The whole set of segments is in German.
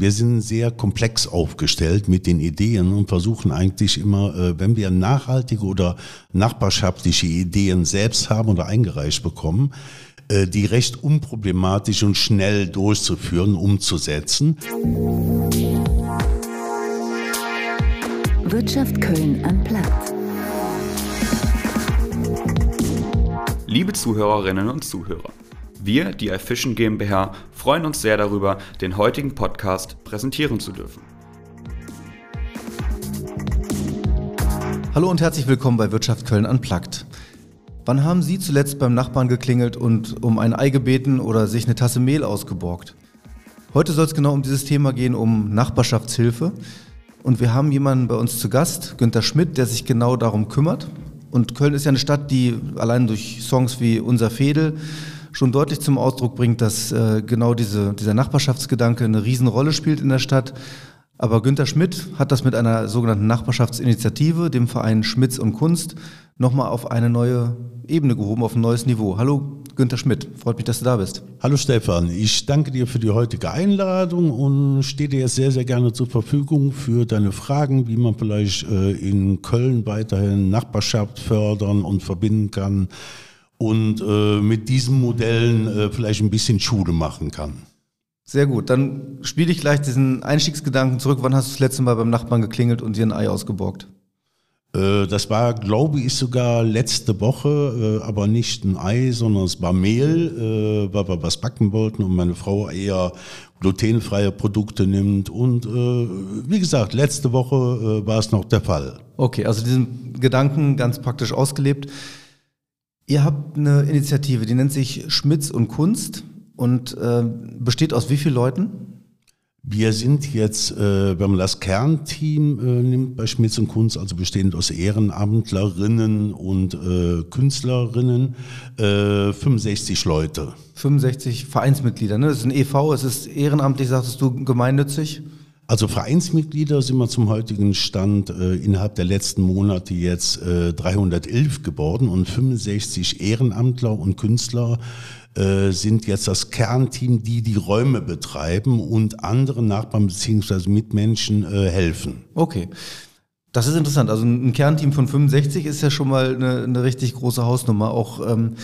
Wir sind sehr komplex aufgestellt mit den Ideen und versuchen eigentlich immer, äh, wenn wir nachhaltige oder nachbarschaftliche Ideen selbst haben oder eingereicht bekommen, äh, die recht unproblematisch und schnell durchzuführen, umzusetzen. Wirtschaft Köln am Platz. Liebe Zuhörerinnen und Zuhörer. Wir, die iFishing GmbH, freuen uns sehr darüber, den heutigen Podcast präsentieren zu dürfen. Hallo und herzlich willkommen bei Wirtschaft Köln Unplugged. Wann haben Sie zuletzt beim Nachbarn geklingelt und um ein Ei gebeten oder sich eine Tasse Mehl ausgeborgt? Heute soll es genau um dieses Thema gehen, um Nachbarschaftshilfe. Und wir haben jemanden bei uns zu Gast, Günter Schmidt, der sich genau darum kümmert. Und Köln ist ja eine Stadt, die allein durch Songs wie Unser Fädel schon deutlich zum Ausdruck bringt, dass äh, genau diese, dieser Nachbarschaftsgedanke eine Riesenrolle spielt in der Stadt. Aber Günter Schmidt hat das mit einer sogenannten Nachbarschaftsinitiative, dem Verein Schmitz und Kunst, nochmal auf eine neue Ebene gehoben, auf ein neues Niveau. Hallo Günter Schmidt, freut mich, dass du da bist. Hallo Stefan, ich danke dir für die heutige Einladung und stehe dir sehr, sehr gerne zur Verfügung für deine Fragen, wie man vielleicht äh, in Köln weiterhin Nachbarschaft fördern und verbinden kann und äh, mit diesen Modellen äh, vielleicht ein bisschen Schule machen kann. Sehr gut, dann spiele ich gleich diesen Einstiegsgedanken zurück. Wann hast du das letzte Mal beim Nachbarn geklingelt und dir ein Ei ausgeborgt? Äh, das war, glaube ich, sogar letzte Woche, äh, aber nicht ein Ei, sondern es war Mehl, äh, weil wir was backen wollten und meine Frau eher glutenfreie Produkte nimmt. Und wie gesagt, letzte Woche war es noch der Fall. Okay, also diesen Gedanken ganz praktisch ausgelebt. Ihr habt eine Initiative, die nennt sich Schmitz und Kunst und äh, besteht aus wie vielen Leuten? Wir sind jetzt, äh, wenn man das Kernteam äh, nimmt bei Schmitz und Kunst, also bestehend aus Ehrenamtlerinnen und äh, Künstlerinnen, 65 äh, Leute. 65 Vereinsmitglieder, ne? Das ist ein EV, es ist ehrenamtlich, sagtest du, gemeinnützig? Also Vereinsmitglieder sind wir zum heutigen Stand äh, innerhalb der letzten Monate jetzt äh, 311 geworden und 65 Ehrenamtler und Künstler äh, sind jetzt das Kernteam, die die Räume betreiben und anderen Nachbarn bzw. Mitmenschen äh, helfen. Okay. Das ist interessant. Also ein Kernteam von 65 ist ja schon mal eine, eine richtig große Hausnummer. Auch ähm,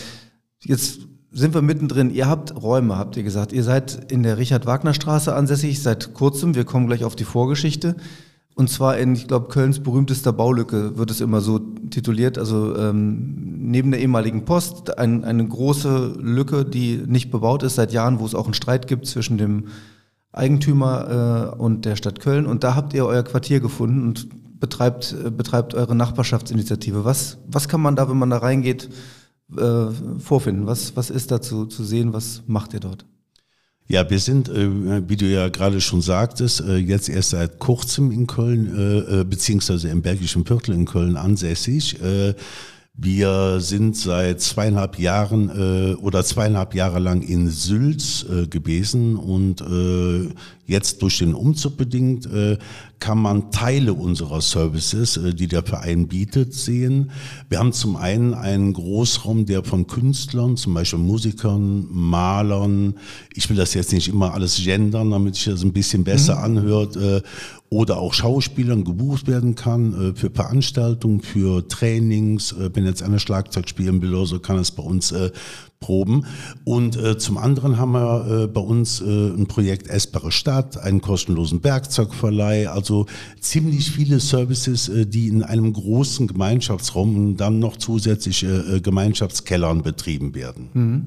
jetzt sind wir mittendrin. Ihr habt Räume, habt ihr gesagt. Ihr seid in der Richard-Wagner-Straße ansässig seit kurzem. Wir kommen gleich auf die Vorgeschichte. Und zwar in, ich glaube, Kölns berühmtester Baulücke wird es immer so tituliert. Also ähm, neben der ehemaligen Post ein, eine große Lücke, die nicht bebaut ist seit Jahren, wo es auch einen Streit gibt zwischen dem Eigentümer äh, und der Stadt Köln. Und da habt ihr euer Quartier gefunden und betreibt, äh, betreibt eure Nachbarschaftsinitiative. Was, was kann man da, wenn man da reingeht, äh, vorfinden? Was, was ist dazu zu sehen? Was macht ihr dort? Ja, wir sind, äh, wie du ja gerade schon sagtest, äh, jetzt erst seit kurzem in Köln, äh, äh beziehungsweise im Bergischen Viertel in Köln ansässig. Wir sind seit zweieinhalb Jahren äh, oder zweieinhalb Jahre lang in Sülz äh, gewesen und äh, jetzt durch den Umzug bedingt äh, kann man Teile unserer Services, äh, die der Verein bietet, sehen. Wir haben zum einen einen Großraum, der von Künstlern, zum Beispiel Musikern, Malern, ich will das jetzt nicht immer alles gendern, damit sich das ein bisschen besser mhm. anhört, äh, oder auch Schauspielern gebucht werden kann äh, für Veranstaltungen, für Trainings. Äh, wenn jetzt einer Schlagzeug spielen will so, kann es bei uns äh, proben. Und zum anderen haben wir bei uns ein Projekt Essbare Stadt, einen kostenlosen Werkzeugverleih, also ziemlich viele Services, die in einem großen Gemeinschaftsraum und dann noch zusätzliche äh, Gemeinschaftskellern betrieben werden. Mhm.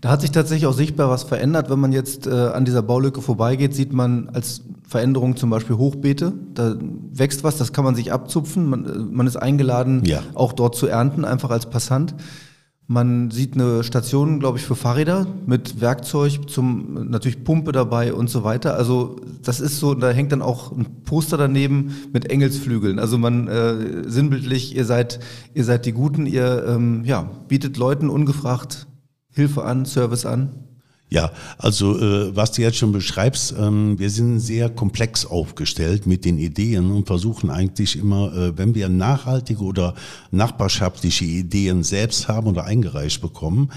Da hat sich tatsächlich auch sichtbar was verändert. Wenn man jetzt äh, an dieser Baulücke vorbeigeht, sieht man als Veränderung zum Beispiel Hochbeete. Da wächst was, das kann man sich abzupfen. Man, äh, man ist eingeladen, ja. auch dort zu ernten, einfach als Passant. Man sieht eine Station, glaube ich, für Fahrräder mit Werkzeug, zum natürlich Pumpe dabei und so weiter. Also das ist so, da hängt dann auch ein Poster daneben mit Engelsflügeln. Also man äh, sinnbildlich, ihr seid, ihr seid die Guten, ihr ähm, ja, bietet Leuten ungefragt Hilfe an, Service an? Ja, also äh, was du jetzt schon beschreibst, ähm, wir sind sehr komplex aufgestellt mit den Ideen und versuchen eigentlich immer, äh, wenn wir nachhaltige oder nachbarschaftliche Ideen selbst haben oder eingereicht bekommen,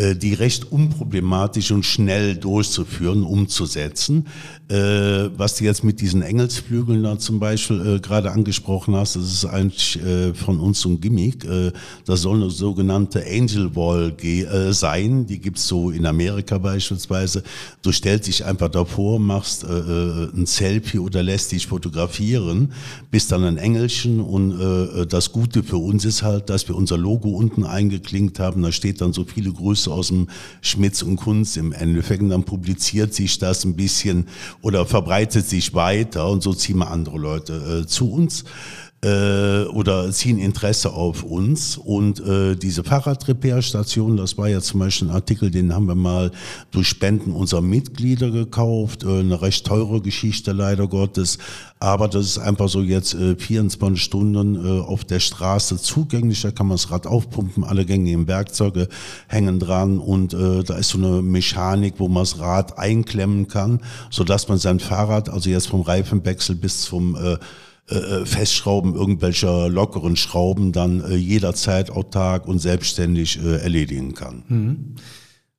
äh, die recht unproblematisch und schnell durchzuführen, umzusetzen. Äh, was du jetzt mit diesen Engelsflügeln da zum Beispiel äh, gerade angesprochen hast, das ist eigentlich äh, von uns so ein Gimmick. Das soll eine sogenannte Angel Wall sein. Die gibt's so in Amerika beispielsweise. Du stellst dich einfach davor, machst äh, äh, ein Selfie oder lässt dich fotografieren, bist dann ein Engelchen und äh, das Gute für uns ist halt, dass wir unser Logo unten eingeklinkt haben. Da steht dann so viele Grüße aus dem Schmitz und Kunst im Endeffekt und dann publiziert sich das ein bisschen oder verbreitet sich weiter und so ziehen wir andere Leute äh, zu uns äh, oder ziehen Interesse auf uns. Und äh, diese Fahrradrepair-Station, das war ja zum Beispiel ein Artikel, den haben wir mal durch Spenden unserer Mitglieder gekauft. Äh, eine recht teure Geschichte leider Gottes. Aber das ist einfach so jetzt äh, 24 Stunden äh, auf der Straße zugänglich. Da kann man das Rad aufpumpen, alle gängigen Werkzeuge hängen dran und äh, da ist so eine Mechanik, wo man das Rad einklemmen kann, so dass man sein Fahrrad, also jetzt vom Reifenwechsel bis zum äh, äh, Festschrauben irgendwelcher lockeren Schrauben dann äh, jederzeit autark und selbstständig äh, erledigen kann. Mhm.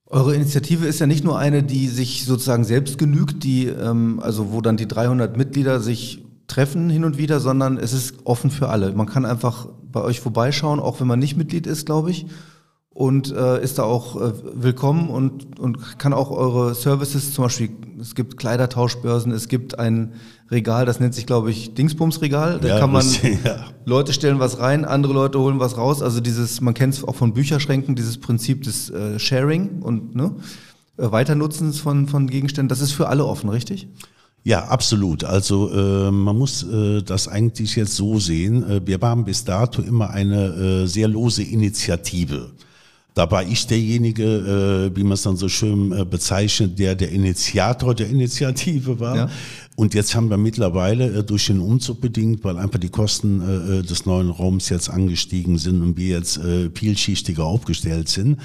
Eure Initiative ist ja nicht nur eine, die sich sozusagen selbst genügt, die ähm, also wo dann die 300 Mitglieder sich treffen hin und wieder, sondern es ist offen für alle. Man kann einfach bei euch vorbeischauen, auch wenn man nicht Mitglied ist, glaube ich und äh, ist da auch äh, willkommen und, und kann auch eure Services, zum Beispiel, es gibt Kleidertauschbörsen, es gibt ein Regal, das nennt sich, glaube ich, Dingsbumsregal. Da ja, kann man ja. Leute stellen was rein, andere Leute holen was raus. Also dieses, man kennt es auch von Bücherschränken, dieses Prinzip des äh, Sharing und ne, äh, Weiternutzens von, von Gegenständen, das ist für alle offen, richtig? Ja, absolut. Also äh, man muss äh, das eigentlich jetzt so sehen. Äh, wir waren bis dato immer eine äh, sehr lose Initiative. Da war ich derjenige, äh, wie man es dann so schön äh, bezeichnet, der der Initiator der Initiative war. Ja. Und jetzt haben wir mittlerweile äh, durch den Umzug bedingt, weil einfach die Kosten äh, äh, des neuen Raums jetzt angestiegen sind und wir jetzt vielschichtiger aufgestellt sind,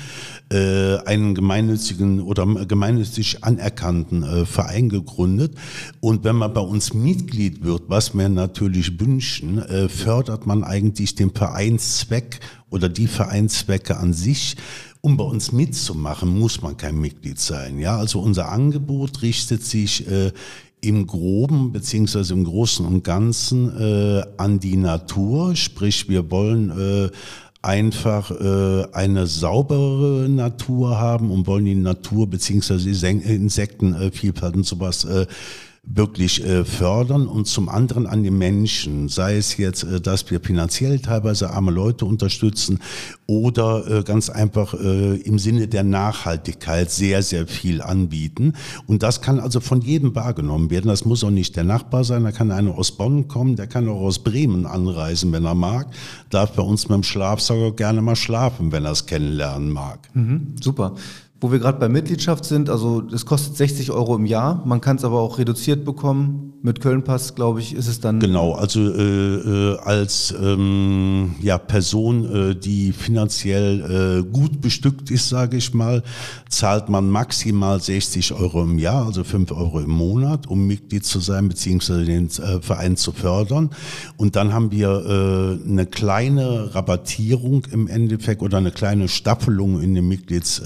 einen gemeinnützigen oder gemeinnützig anerkannten Verein gegründet. Und wenn man bei uns Mitglied wird, was wir natürlich wünschen, fördert man eigentlich den Vereinszweck oder die Vereinszwecke an sich. Um bei uns mitzumachen, muss man kein Mitglied sein. Ja, also unser Angebot richtet sich äh, im Groben beziehungsweise im Großen und Ganzen äh, an die Natur. Sprich, wir wollen äh, einfach äh, eine saubere Natur haben und wollen die Natur beziehungsweise Insektenvielfalt und sowas äh, wirklich äh, fördern und zum anderen an die Menschen, sei es jetzt, äh, dass wir finanziell teilweise arme Leute unterstützen oder äh, ganz einfach im Sinne der Nachhaltigkeit sehr, sehr viel anbieten. Und das kann also von jedem wahrgenommen werden. Das muss auch nicht der Nachbar sein, da kann einer aus Bonn kommen, der kann auch aus Bremen anreisen, wenn er mag, darf bei uns mit dem Schlafsager gerne mal schlafen, wenn er es kennenlernen mag. Mhm, super. Wo wir gerade bei Mitgliedschaft sind, also es kostet 60 Euro im Jahr, man kann es aber auch reduziert bekommen. Mit Kölnpass, glaube ich, ist es dann. Genau, also äh, äh, als ähm, ja, Person, äh, die finanziell äh, gut bestückt ist, sage ich mal, zahlt man maximal 60 Euro im Jahr, also 5 Euro im Monat, um Mitglied zu sein, beziehungsweise den äh, Verein zu fördern. Und dann haben wir äh, eine kleine Rabattierung im Endeffekt oder eine kleine Staffelung in den Mitglieds.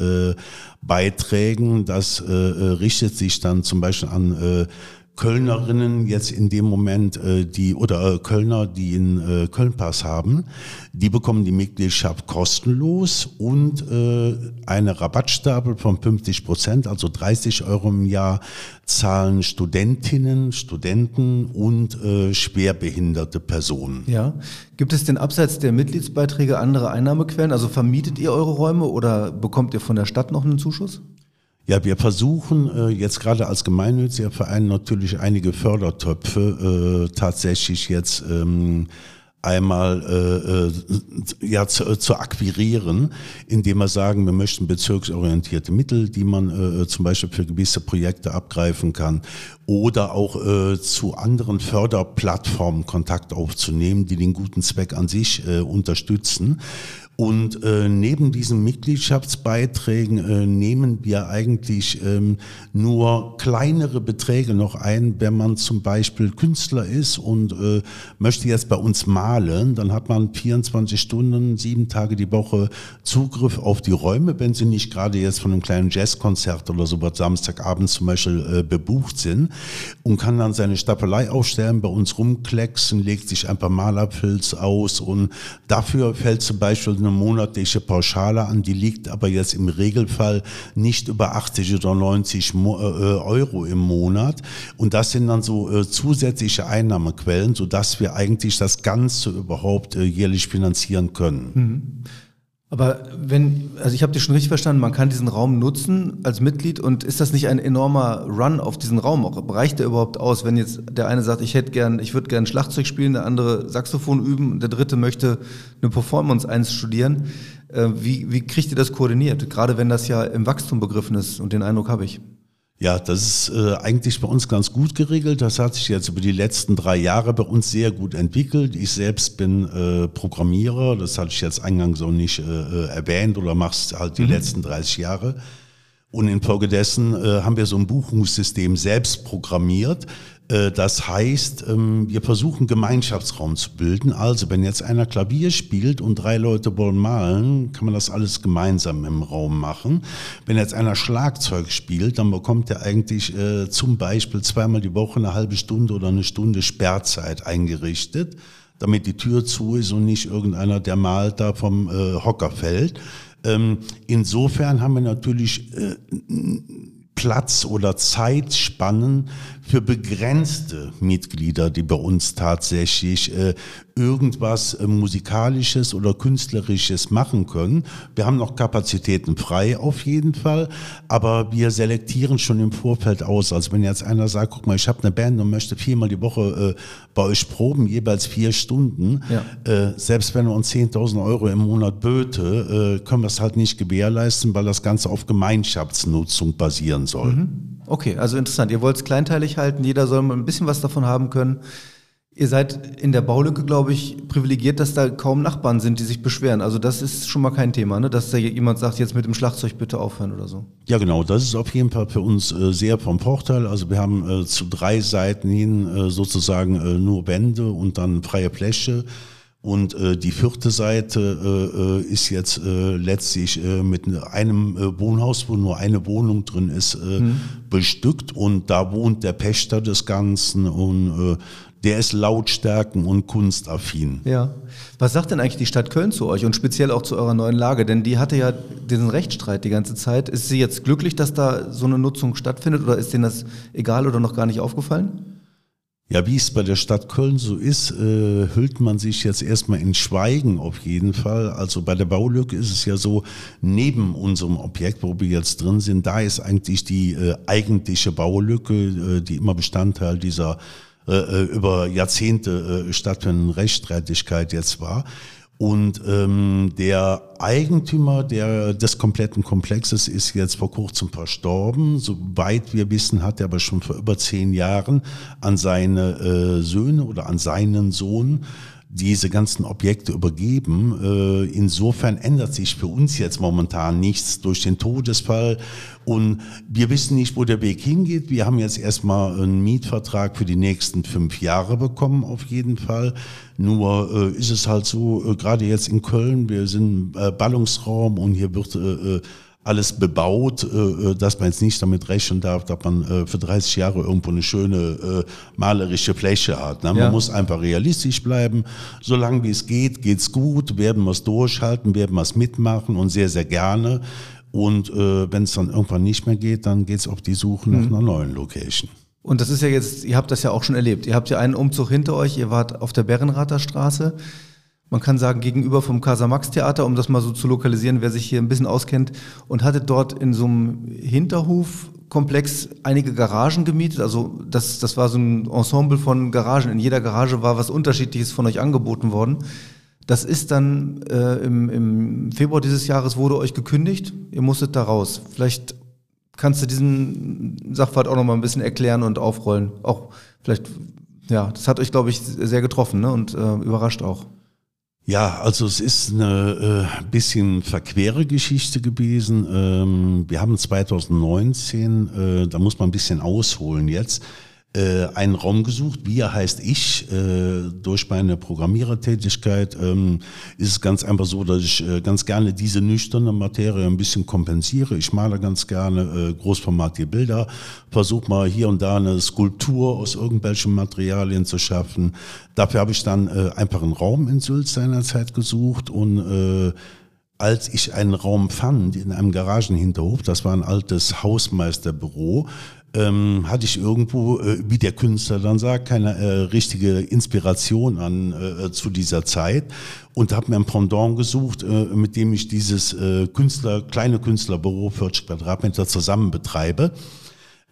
Beiträgen. Das äh, äh, richtet sich dann zum Beispiel an äh, Kölnerinnen jetzt in dem Moment, äh, die oder äh, Kölner, die in äh, Kölnpass haben, die bekommen die Mitgliedschaft kostenlos und äh, eine Rabattstapel von 50 Prozent, also 30 Euro im Jahr, zahlen Studentinnen, Studenten und äh, schwerbehinderte Personen. Ja. Gibt es denn abseits der Mitgliedsbeiträge andere Einnahmequellen? Also vermietet ihr eure Räume oder bekommt ihr von der Stadt noch einen Zuschuss? Ja, wir versuchen äh, jetzt gerade als gemeinnütziger Verein natürlich einige Fördertöpfe äh, tatsächlich jetzt ähm, einmal äh, äh, ja, zu, zu akquirieren, indem wir sagen, wir möchten bezirksorientierte Mittel, die man äh, zum Beispiel für gewisse Projekte abgreifen kann oder auch äh, zu anderen Förderplattformen Kontakt aufzunehmen, die den guten Zweck an sich äh, unterstützen. Und äh, neben diesen Mitgliedschaftsbeiträgen äh, nehmen wir eigentlich ähm, nur kleinere Beträge noch ein, wenn man zum Beispiel Künstler ist und äh, möchte jetzt bei uns malen, dann hat man 24 Stunden, sieben Tage die Woche Zugriff auf die Räume, wenn sie nicht gerade jetzt von einem kleinen Jazzkonzert oder so was Samstagabend zum Beispiel äh, bebucht sind und kann dann seine Stapelei aufstellen, bei uns rumklecksen, legt sich ein paar Malerpilz aus und dafür fällt zum Beispiel eine monatliche Pauschale an, die liegt aber jetzt im Regelfall nicht über 80 oder 90 Mo äh, Euro im Monat. Und das sind dann so äh, zusätzliche Einnahmequellen, sodass wir eigentlich das Ganze überhaupt äh, jährlich finanzieren können. Mhm. Aber wenn, also ich habe dich schon richtig verstanden, man kann diesen Raum nutzen als Mitglied und ist das nicht ein enormer Run auf diesen Raum? Auch reicht der überhaupt aus, wenn jetzt der eine sagt, ich hätte gern, ich würde gern Schlagzeug spielen, der andere Saxophon üben, der dritte möchte eine Performance einstudieren. Äh, wie, wie kriegt ihr das koordiniert? Gerade wenn das ja im Wachstum begriffen ist und den Eindruck habe ich. Ja, das ist äh, eigentlich bei uns ganz gut geregelt. Das hat sich jetzt über die letzten drei Jahre bei uns sehr gut entwickelt. Ich selbst bin äh, Programmierer, das hatte ich jetzt eingangs so nicht äh, äh erwähnt oder mach's halt die mhm. letzten 30 Jahre. Und infolgedessen äh, haben wir so ein Buchungssystem selbst programmiert, das heißt, ähm, wir versuchen Gemeinschaftsraum zu bilden. Also wenn jetzt einer Klavier spielt und drei Leute wollen malen, kann man das alles gemeinsam im Raum machen. Wenn jetzt einer Schlagzeug spielt, dann bekommt er eigentlich äh, zum Beispiel zweimal die Woche eine halbe Stunde oder eine Stunde Sperrzeit eingerichtet, damit die Tür zu ist und nicht irgendeiner, der malt, da vom äh, Hocker fällt. Ähm, insofern haben wir natürlich Platz oder Zeitspannen für begrenzte Mitglieder, die bei uns tatsächlich äh, irgendwas äh, musikalisches oder künstlerisches machen können. Wir haben noch Kapazitäten frei auf jeden Fall, aber wir selektieren schon im Vorfeld aus. Also wenn jetzt einer sagt, guck mal, ich habe eine Band und möchte viermal die Woche äh, bei euch proben, jeweils vier Stunden, ja. äh, selbst wenn er uns 10.000 Euro im Monat böte, äh, können wir es halt nicht gewährleisten, weil das Ganze auf Gemeinschaftsnutzung basieren soll. Mhm. Okay, also interessant. Ihr wollt es kleinteilig halten, jeder soll ein bisschen was davon haben können. Ihr seid in der Baulücke, glaube ich, privilegiert, dass da kaum Nachbarn sind, die sich beschweren. Also das ist schon mal kein Thema, ne? dass da jemand sagt, jetzt mit dem Schlagzeug bitte aufhören oder so. Ja, genau. Das ist auf jeden Fall für uns äh, sehr vom Vorteil. Also wir haben äh, zu drei Seiten hin äh, sozusagen äh, nur Wände und dann freie Fläche. Und äh, die vierte Seite äh, äh, ist jetzt äh, letztlich äh, mit einem äh, Wohnhaus, wo nur eine Wohnung drin ist, äh, mhm. bestückt. Und da wohnt der Pächter des Ganzen und äh, der ist lautstärken- und kunstaffin. Ja. Was sagt denn eigentlich die Stadt Köln zu euch und speziell auch zu eurer neuen Lage? Denn die hatte ja diesen Rechtsstreit die ganze Zeit. Ist sie jetzt glücklich, dass da so eine Nutzung stattfindet oder ist denen das egal oder noch gar nicht aufgefallen? Ja, wie es bei der Stadt Köln so ist, äh, hüllt man sich jetzt erstmal in Schweigen auf jeden Fall. Also bei der Baulücke ist es ja so, neben unserem Objekt, wo wir jetzt drin sind, da ist eigentlich die äh, eigentliche Baulücke, äh, die immer Bestandteil dieser äh, äh über Jahrzehnte äh, stattfindenden Rechtsstreitigkeit jetzt war. Und ähm, der Eigentümer der, des kompletten Komplexes ist jetzt vor kurzem verstorben. Soweit wir wissen, hat er aber schon vor über zehn Jahren an seine äh, Söhne oder an seinen Sohn diese ganzen Objekte übergeben. Äh, insofern ändert sich für uns jetzt momentan nichts durch den Todesfall und wir wissen nicht, wo der Weg hingeht. Wir haben jetzt erstmal einen Mietvertrag für die nächsten fünf Jahre bekommen, auf jeden Fall. Nur äh, ist es halt so, äh, gerade jetzt in Köln, wir sind Ballungsraum und hier wird alles bebaut, äh, äh, dass man jetzt nicht damit rechnen darf, dass man äh, für 30 Jahre irgendwo eine schöne malerische Fläche hat. Ne? Man ja. muss einfach realistisch bleiben. Solange wie es geht, geht's gut, werden wir es durchhalten, werden wir es mitmachen und sehr, sehr gerne. Und wenn es dann irgendwann nicht mehr geht, dann geht's auf die Suche nach mhm. einer neuen Location. Und das ist ja jetzt, ihr habt das ja auch schon erlebt. Ihr habt ja einen Umzug hinter euch, ihr wart auf der Berrenrather Straße man kann sagen, gegenüber vom Casa-Max-Theater, um das mal so zu lokalisieren, wer sich hier ein bisschen auskennt, und hatte dort in so einem Hinterhofkomplex einige Garagen gemietet. Also das, das war so ein Ensemble von Garagen. In jeder Garage war was Unterschiedliches von euch angeboten worden. Das ist dann äh, im, im Februar dieses Jahres wurde euch gekündigt. Ihr musstet da raus. Vielleicht kannst du diesen Sachverhalt auch noch mal ein bisschen erklären und aufrollen. Auch vielleicht, ja, das hat euch, glaube ich, sehr getroffen ne? und äh, überrascht auch. Ja, also es ist eine äh, bisschen verquere Geschichte gewesen. Ähm, wir haben 2019, äh, da muss man ein bisschen ausholen jetzt, äh, einen Raum gesucht. Wir heißt ich. Äh, durch meine Programmierertätigkeit ähm, ist es ganz einfach so, dass ich äh, ganz gerne diese nüchterne Materie ein bisschen kompensiere. Ich male ganz gerne äh, großformatige Bilder, versuche mal hier und da eine Skulptur aus irgendwelchen Materialien zu schaffen. Dafür habe ich dann äh, einfach einen Raum in Sylt seinerzeit gesucht und äh, als ich einen Raum fand in einem Garagenhinterhof, das war ein altes Hausmeisterbüro, ähm, hatte ich irgendwo, äh, wie der Künstler dann sagt, keine äh, richtige Inspiration an äh, zu dieser Zeit und habe mir ein Pendant gesucht, äh, mit dem ich dieses äh, Künstler, kleine Künstlerbüro 40 Quadratmeter zusammen betreibe.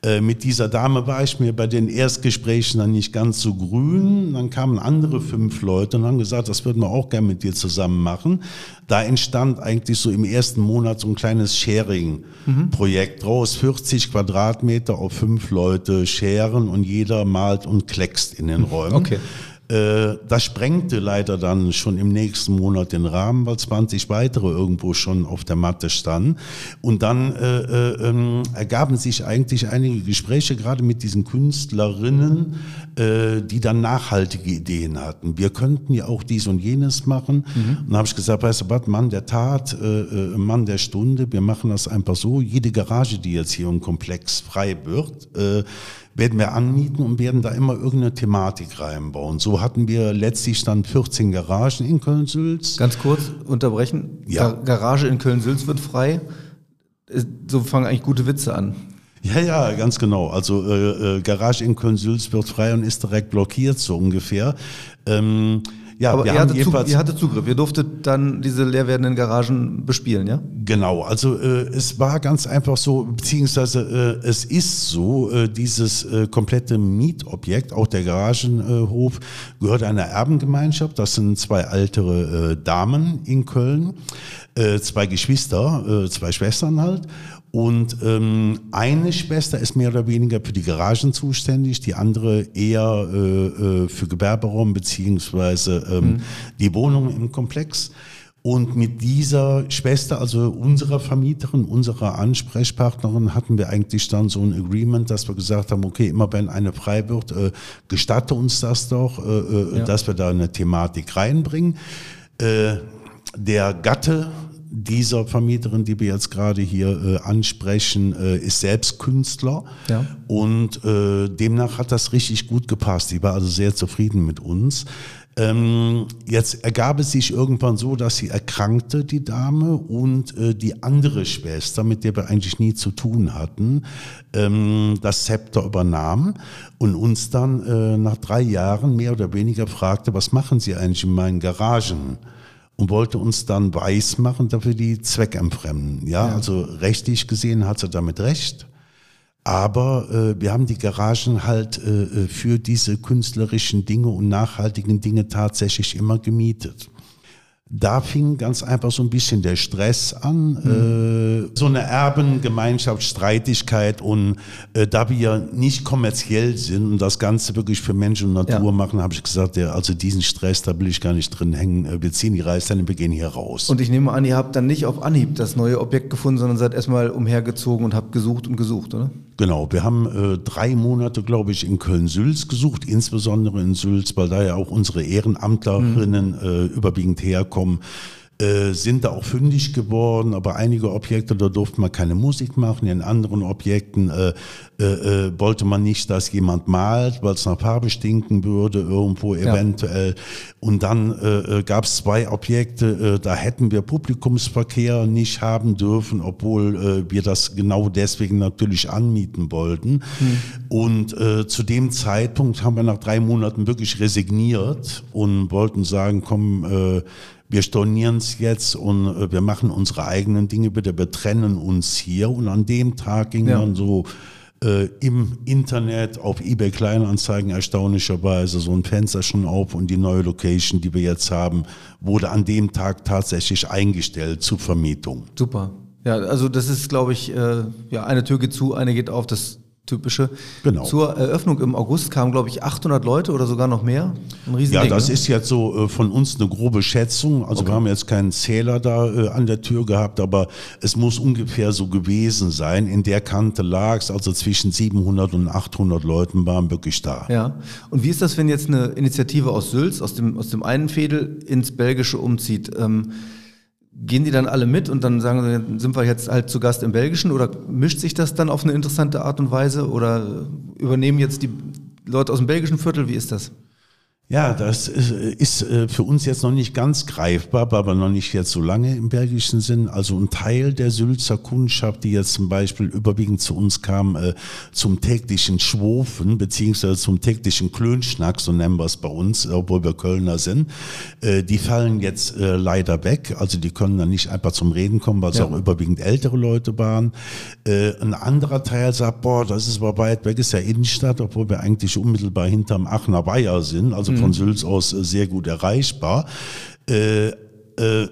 Äh, mit dieser Dame war ich mir bei den Erstgesprächen dann nicht ganz so grün. Dann kamen andere fünf Leute und haben gesagt, das würden wir auch gerne mit dir zusammen machen. Da entstand eigentlich so im ersten Monat so ein kleines Sharing-Projekt draus. 40 Quadratmeter auf fünf Leute scheren und jeder malt und kleckst in den Räumen. Okay. Äh, das sprengte leider dann schon im nächsten Monat den Rahmen, weil 20 weitere irgendwo schon auf der Matte standen. Und dann äh, äh, ähm, ergaben sich eigentlich einige Gespräche, gerade mit diesen Künstlerinnen, die dann nachhaltige Ideen hatten. Wir könnten ja auch dies und jenes machen. Mhm. Und dann habe ich gesagt, weißt du was, Mann der Tat, äh, äh, Mann der Stunde, wir machen das einfach so. Jede Garage, die jetzt hier im Komplex frei wird, äh, werden wir anmieten und werden da immer irgendeine Thematik reinbauen. So hatten wir letztlich dann 14 Garagen in Köln-Sülz. Ganz kurz unterbrechen. Ja. Gar Garage in Köln-Sülz wird frei. So fangen eigentlich gute Witze an. Ja, ja, ganz genau. Also äh, äh, Garage in Köln-Sülz wird frei und ist direkt blockiert, so ungefähr. Ähm, ja, Aber ihr jedenfalls ihr hattet Zugriff. Ihr durftet dann diese leer werdenden Garagen bespielen, ja? Genau, also äh, es war ganz einfach so, beziehungsweise äh, es ist so, äh, dieses äh, komplette Mietobjekt, auch der Garagenhof, gehört einer Erbengemeinschaft. Das sind zwei ältere äh, Damen in Köln, äh, zwei Geschwister, äh, zwei Schwestern halt. Und ähm, eine Schwester ist mehr oder weniger für die Garagen zuständig, die andere eher äh, äh, für Gewerberaum beziehungsweise ähm, die Wohnung im Komplex. Und mit dieser Schwester, also unserer Vermieterin, unserer Ansprechpartnerin, hatten wir eigentlich dann so ein Agreement, dass wir gesagt haben, okay, immer wenn eine frei wird, äh, gestatte uns das doch, äh, äh, Ja. dass wir da eine Thematik reinbringen. Äh, der Gatte dieser Vermieterin, die wir jetzt gerade hier äh, ansprechen, äh, ist selbst Künstler. Ja. Und äh, demnach hat das richtig gut gepasst. Die war also sehr zufrieden mit uns. Ähm, jetzt ergab es sich irgendwann so, dass sie erkrankte, die Dame, und äh, die andere Schwester, mit der wir eigentlich nie zu tun hatten, ähm, das Zepter übernahm und uns dann äh, nach drei Jahren mehr oder weniger fragte, was machen Sie eigentlich in meinen Garagen? Und wollte uns dann weiß machen, dass wir die zweckentfremden. Ja, also rechtlich gesehen hat sie damit recht. Aber äh, wir haben die Garagen halt äh, äh, für diese künstlerischen Dinge und nachhaltigen Dinge tatsächlich immer gemietet. Da fing ganz einfach so ein bisschen der Stress an, äh, so eine Erbengemeinschaftsstreitigkeit und äh, da wir nicht kommerziell sind und das Ganze wirklich für Mensch und Natur Ja. machen, habe ich gesagt, ja, also diesen Stress, da will ich gar nicht drin hängen. Äh, Wir ziehen die Reißleine, wir gehen hier raus. Und ich nehme an, ihr habt dann nicht auf Anhieb das neue Objekt gefunden, sondern seid erstmal umhergezogen und habt gesucht und gesucht, oder? Genau, wir haben äh, drei Monate, glaube ich, in Köln-Sülz gesucht, insbesondere in Sülz, weil da ja auch unsere Ehrenamtlerinnen äh, überwiegend herkommen. Äh, sind da auch fündig geworden, aber einige Objekte, da durfte man keine Musik machen. In anderen Objekten äh, äh, äh, wollte man nicht, dass jemand malt, weil es nach Farbe stinken würde, irgendwo eventuell. Und dann äh, äh, gab es zwei Objekte, äh, da hätten wir Publikumsverkehr nicht haben dürfen, obwohl äh, wir das genau deswegen natürlich anmieten wollten. Und äh, zu dem Zeitpunkt haben wir nach drei Monaten wirklich resigniert und wollten sagen, komm, äh, wir stornieren es jetzt und äh, wir machen unsere eigenen Dinge bitte, wir trennen uns hier. Und an dem Tag ging Ja. dann so äh, im Internet auf eBay Kleinanzeigen erstaunlicherweise so ein Fenster schon auf und die neue Location, die wir jetzt haben, wurde an dem Tag tatsächlich eingestellt zur Vermietung. Super. Ja, also das ist, glaube ich, äh, ja, eine Tür geht zu, eine geht auf. Das typische. Genau. Zur Eröffnung im August kamen, glaube ich, 800 Leute oder sogar noch mehr. Ein Riesending, ja, das ne? ist jetzt so äh, von uns eine grobe Schätzung. Also okay. wir haben jetzt keinen Zähler da äh, an der Tür gehabt, aber es muss ungefähr so gewesen sein. In der Kante lag es, also zwischen 700 und 800 Leuten waren wirklich da. Ja. Und wie ist das, wenn jetzt eine Initiative aus Sülz, aus dem, aus dem einen Fädel ins Belgische umzieht? Ähm, Gehen die dann alle mit und dann sagen sie, sind wir jetzt halt zu Gast im Belgischen oder mischt sich das dann auf eine interessante Art und Weise oder übernehmen jetzt die Leute aus dem belgischen Viertel? Wie ist das? Ja, das ist äh, für uns jetzt noch nicht ganz greifbar, aber noch nicht jetzt so lange im belgischen Sinn. Also ein Teil der Sülzer Kundschaft, die jetzt zum Beispiel überwiegend zu uns kam, äh, zum täglichen Schwofen, beziehungsweise zum täglichen Klönschnack, so nennen wir es bei uns, obwohl wir Kölner sind, äh, die fallen jetzt leider weg. Also die können dann nicht einfach zum Reden kommen, weil es ja. auch überwiegend ältere Leute waren. Ein anderer Teil sagt, boah, das ist aber weit weg, ist ja Innenstadt, obwohl wir eigentlich unmittelbar hinterm Aachener Weiher sind. Also von mhm. Sülz aus äh, sehr gut erreichbar. Äh, äh,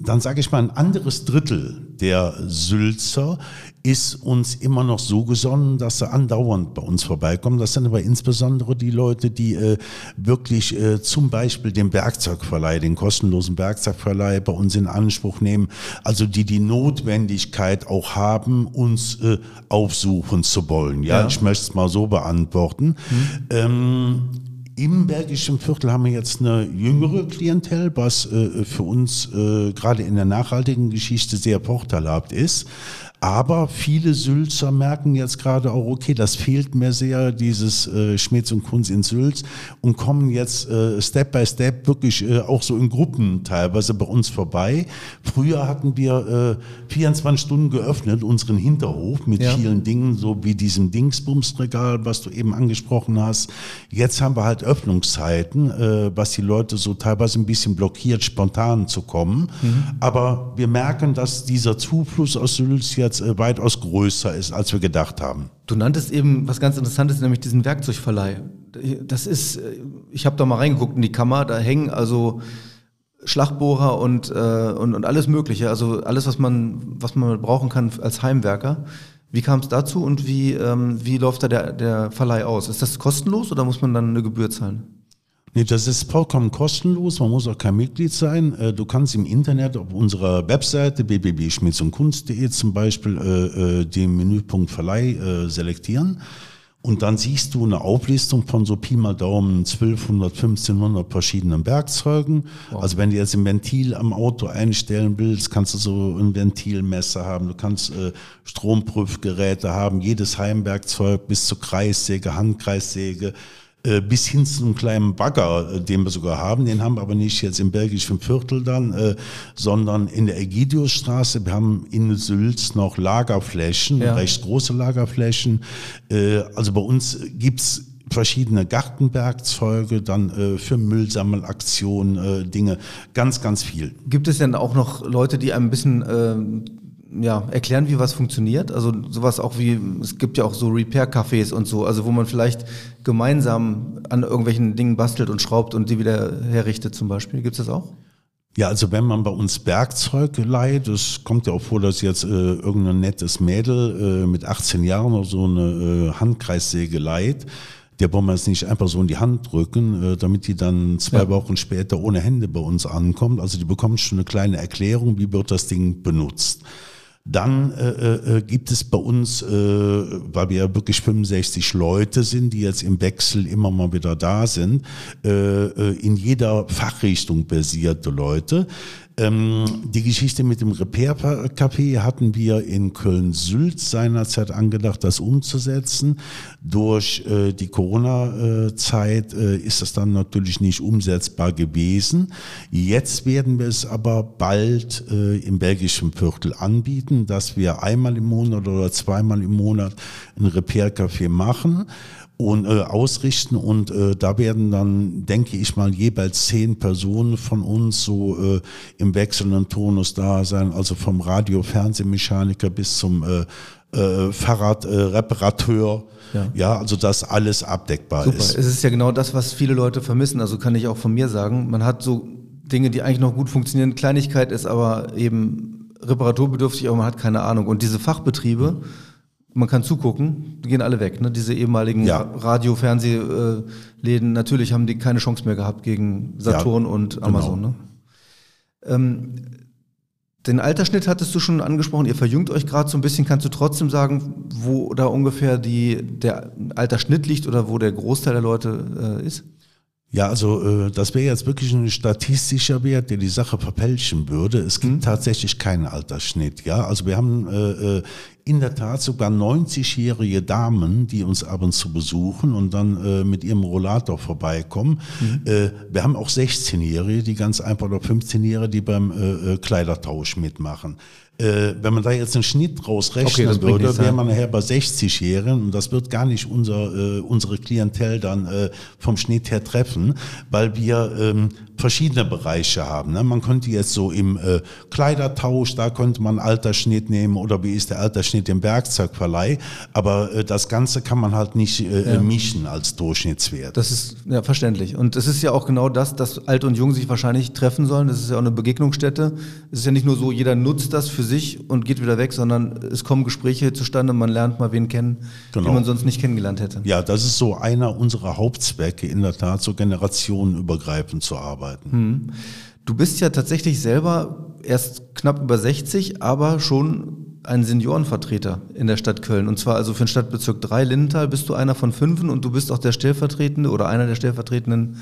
dann sage ich mal, ein anderes Drittel der Sülzer ist uns immer noch so gesonnen, dass sie andauernd bei uns vorbeikommen. Das sind aber insbesondere die Leute, die äh, wirklich äh, zum Beispiel den Werkzeugverleih, den kostenlosen Werkzeugverleih bei uns in Anspruch nehmen. Also die die Notwendigkeit auch haben, uns äh, aufsuchen zu wollen. Ja, ja. ich möchte es mal so beantworten. Mhm. Ähm, im Bergischen Viertel haben wir jetzt eine jüngere Klientel, was äh, für uns äh, gerade in der nachhaltigen Geschichte sehr vorteilhaft ist. Aber viele Sülzer merken jetzt gerade auch, okay, das fehlt mir sehr, dieses äh, Schmitz und Kunst in Sülz und kommen jetzt äh, Step by Step wirklich äh, auch so in Gruppen teilweise bei uns vorbei. Früher hatten wir äh, 24 Stunden geöffnet, unseren Hinterhof mit ja. vielen Dingen, so wie diesem Dingsbumsregal, was du eben angesprochen hast. Jetzt haben wir halt Öffnungszeiten, äh, was die Leute so teilweise ein bisschen blockiert, spontan zu kommen. Mhm. Aber wir merken, dass dieser Zufluss aus Sülz ja jetzt äh, weitaus größer ist, als wir gedacht haben. Du nanntest eben was ganz Interessantes, nämlich diesen Werkzeugverleih. Das ist, äh, ich habe da mal reingeguckt in die Kammer, da hängen also Schlagbohrer und, äh, und, und alles Mögliche, also alles, was man, was man brauchen kann als Heimwerker. Wie kam es dazu und wie, ähm, wie läuft da der, der Verleih aus? Ist das kostenlos oder muss man dann eine Gebühr zahlen? Nee, das ist vollkommen kostenlos. Man muss auch kein Mitglied sein. Äh, du kannst im Internet auf unserer Webseite www.schmitzundkunst.de zum Beispiel äh, äh, den Menüpunkt Verleih selektieren. Und dann siehst du eine Auflistung von so Pi mal Daumen 1200, 1500 verschiedenen Werkzeugen. Wow. Also wenn du jetzt ein Ventil am Auto einstellen willst, kannst du so ein Ventilmesser haben. Du kannst äh, Stromprüfgeräte haben, jedes Heimwerkzeug bis zur Kreissäge, Handkreissäge. Äh, bis hin zu einem kleinen Bagger, äh, den wir sogar haben. Den haben wir aber nicht jetzt im belgischen Viertel dann, äh, sondern in der Ägidiusstraße. Wir haben in Sülz noch Lagerflächen, ja. recht große Lagerflächen. Also bei uns gibt's verschiedene Gartenwerkzeuge, dann äh, für Müllsammelaktionen, äh, Dinge, ganz, ganz viel. Gibt es denn auch noch Leute, die ein bisschen äh, ja, erklären, wie was funktioniert. Also sowas auch wie, es gibt ja auch so Repair-Cafés und so, also wo man vielleicht gemeinsam an irgendwelchen Dingen bastelt und schraubt und die wieder herrichtet zum Beispiel. Gibt es das auch? Ja, also wenn man bei uns Werkzeug leiht, es kommt ja auch vor, dass jetzt äh, irgendein nettes Mädel äh, mit 18 Jahren oder so eine äh, Handkreissäge leiht, der wollen wir es nicht einfach so in die Hand drücken, äh, damit die dann zwei ja. Wochen später ohne Hände bei uns ankommt. Also die bekommt schon eine kleine Erklärung, wie wird das Ding benutzt. Dann äh, äh, äh, gibt es bei uns, äh, weil wir ja wirklich 65 Leute sind, die jetzt im Wechsel immer mal wieder da sind, äh, äh in jeder Fachrichtung basierte Leute. Ähm, die Geschichte mit dem Repair-Café hatten wir in Köln-Sülz seinerzeit angedacht, das umzusetzen. Durch äh, die Corona-Zeit äh, ist das dann natürlich nicht umsetzbar gewesen. Jetzt werden wir es aber bald äh, im belgischen Viertel anbieten, dass wir einmal im Monat oder zweimal im Monat ein Repair-Café machen und äh, ausrichten und äh, da werden dann, denke ich mal, jeweils zehn Personen von uns so äh, im wechselnden Tonus da sein, also vom Radio, Fernsehmechaniker bis zum äh, äh, Fahrradreparateur. Äh, ja. ja, also das alles abdeckbar Super. ist. Es ist ja genau das, was viele Leute vermissen. Also kann ich auch von mir sagen, man hat so Dinge, die eigentlich noch gut funktionieren. Kleinigkeit ist aber eben reparaturbedürftig, aber man hat keine Ahnung. Und diese Fachbetriebe, man kann zugucken, die gehen alle weg. Ne? Diese ehemaligen Ja. Radio-, Fernsehläden, natürlich haben die keine Chance mehr gehabt gegen Saturn Ja, und genau. Amazon. Ne? Ähm, den Altersschnitt hattest du schon angesprochen, ihr verjüngt euch gerade so ein bisschen. Kannst du trotzdem sagen, wo da ungefähr die, der Altersschnitt liegt oder wo der Großteil der Leute äh, ist? Ja, also äh, das wäre jetzt wirklich ein statistischer Wert, der die Sache verpelchen würde. Es gibt tatsächlich keinen Altersschnitt. Ja, also wir haben äh, äh, in der Tat sogar 90-jährige Damen, die uns ab und zu besuchen und dann äh, mit ihrem Rollator vorbeikommen. Äh, wir haben auch 16-Jährige, die ganz einfach oder 15-Jährige, die beim äh, äh, Kleidertausch mitmachen. Äh, wenn man da jetzt einen Schnitt rausrechnen Okay, würde, wäre man nachher bei 60-Jährigen und das wird gar nicht unser, äh, unsere Klientel dann vom Schnitt her treffen, weil wir ähm, verschiedene Bereiche haben. Ne? Man könnte jetzt so im Kleidertausch, da könnte man Altersschnitt nehmen oder wie ist der Altersschnitt im Werkzeugverleih, aber äh, das Ganze kann man halt nicht äh, Ja. mischen als Durchschnittswert. Das ist ja verständlich. Und es ist ja auch genau das, dass Alt und Jung sich wahrscheinlich treffen sollen. Das ist ja auch eine Begegnungsstätte. Es ist ja nicht nur so, jeder nutzt das für sich und geht wieder weg, sondern es kommen Gespräche zustande, man lernt mal wen kennen, Genau. den man sonst nicht kennengelernt hätte. ja, das ist so einer unserer Hauptzwecke, in der Tat so generationenübergreifend zu arbeiten. Du bist ja tatsächlich selber erst knapp über 60, aber schon ein Seniorenvertreter in der Stadt Köln. Und zwar also für den Stadtbezirk 3 Lindenthal bist du einer von fünfen und du bist auch der stellvertretende oder einer der stellvertretenden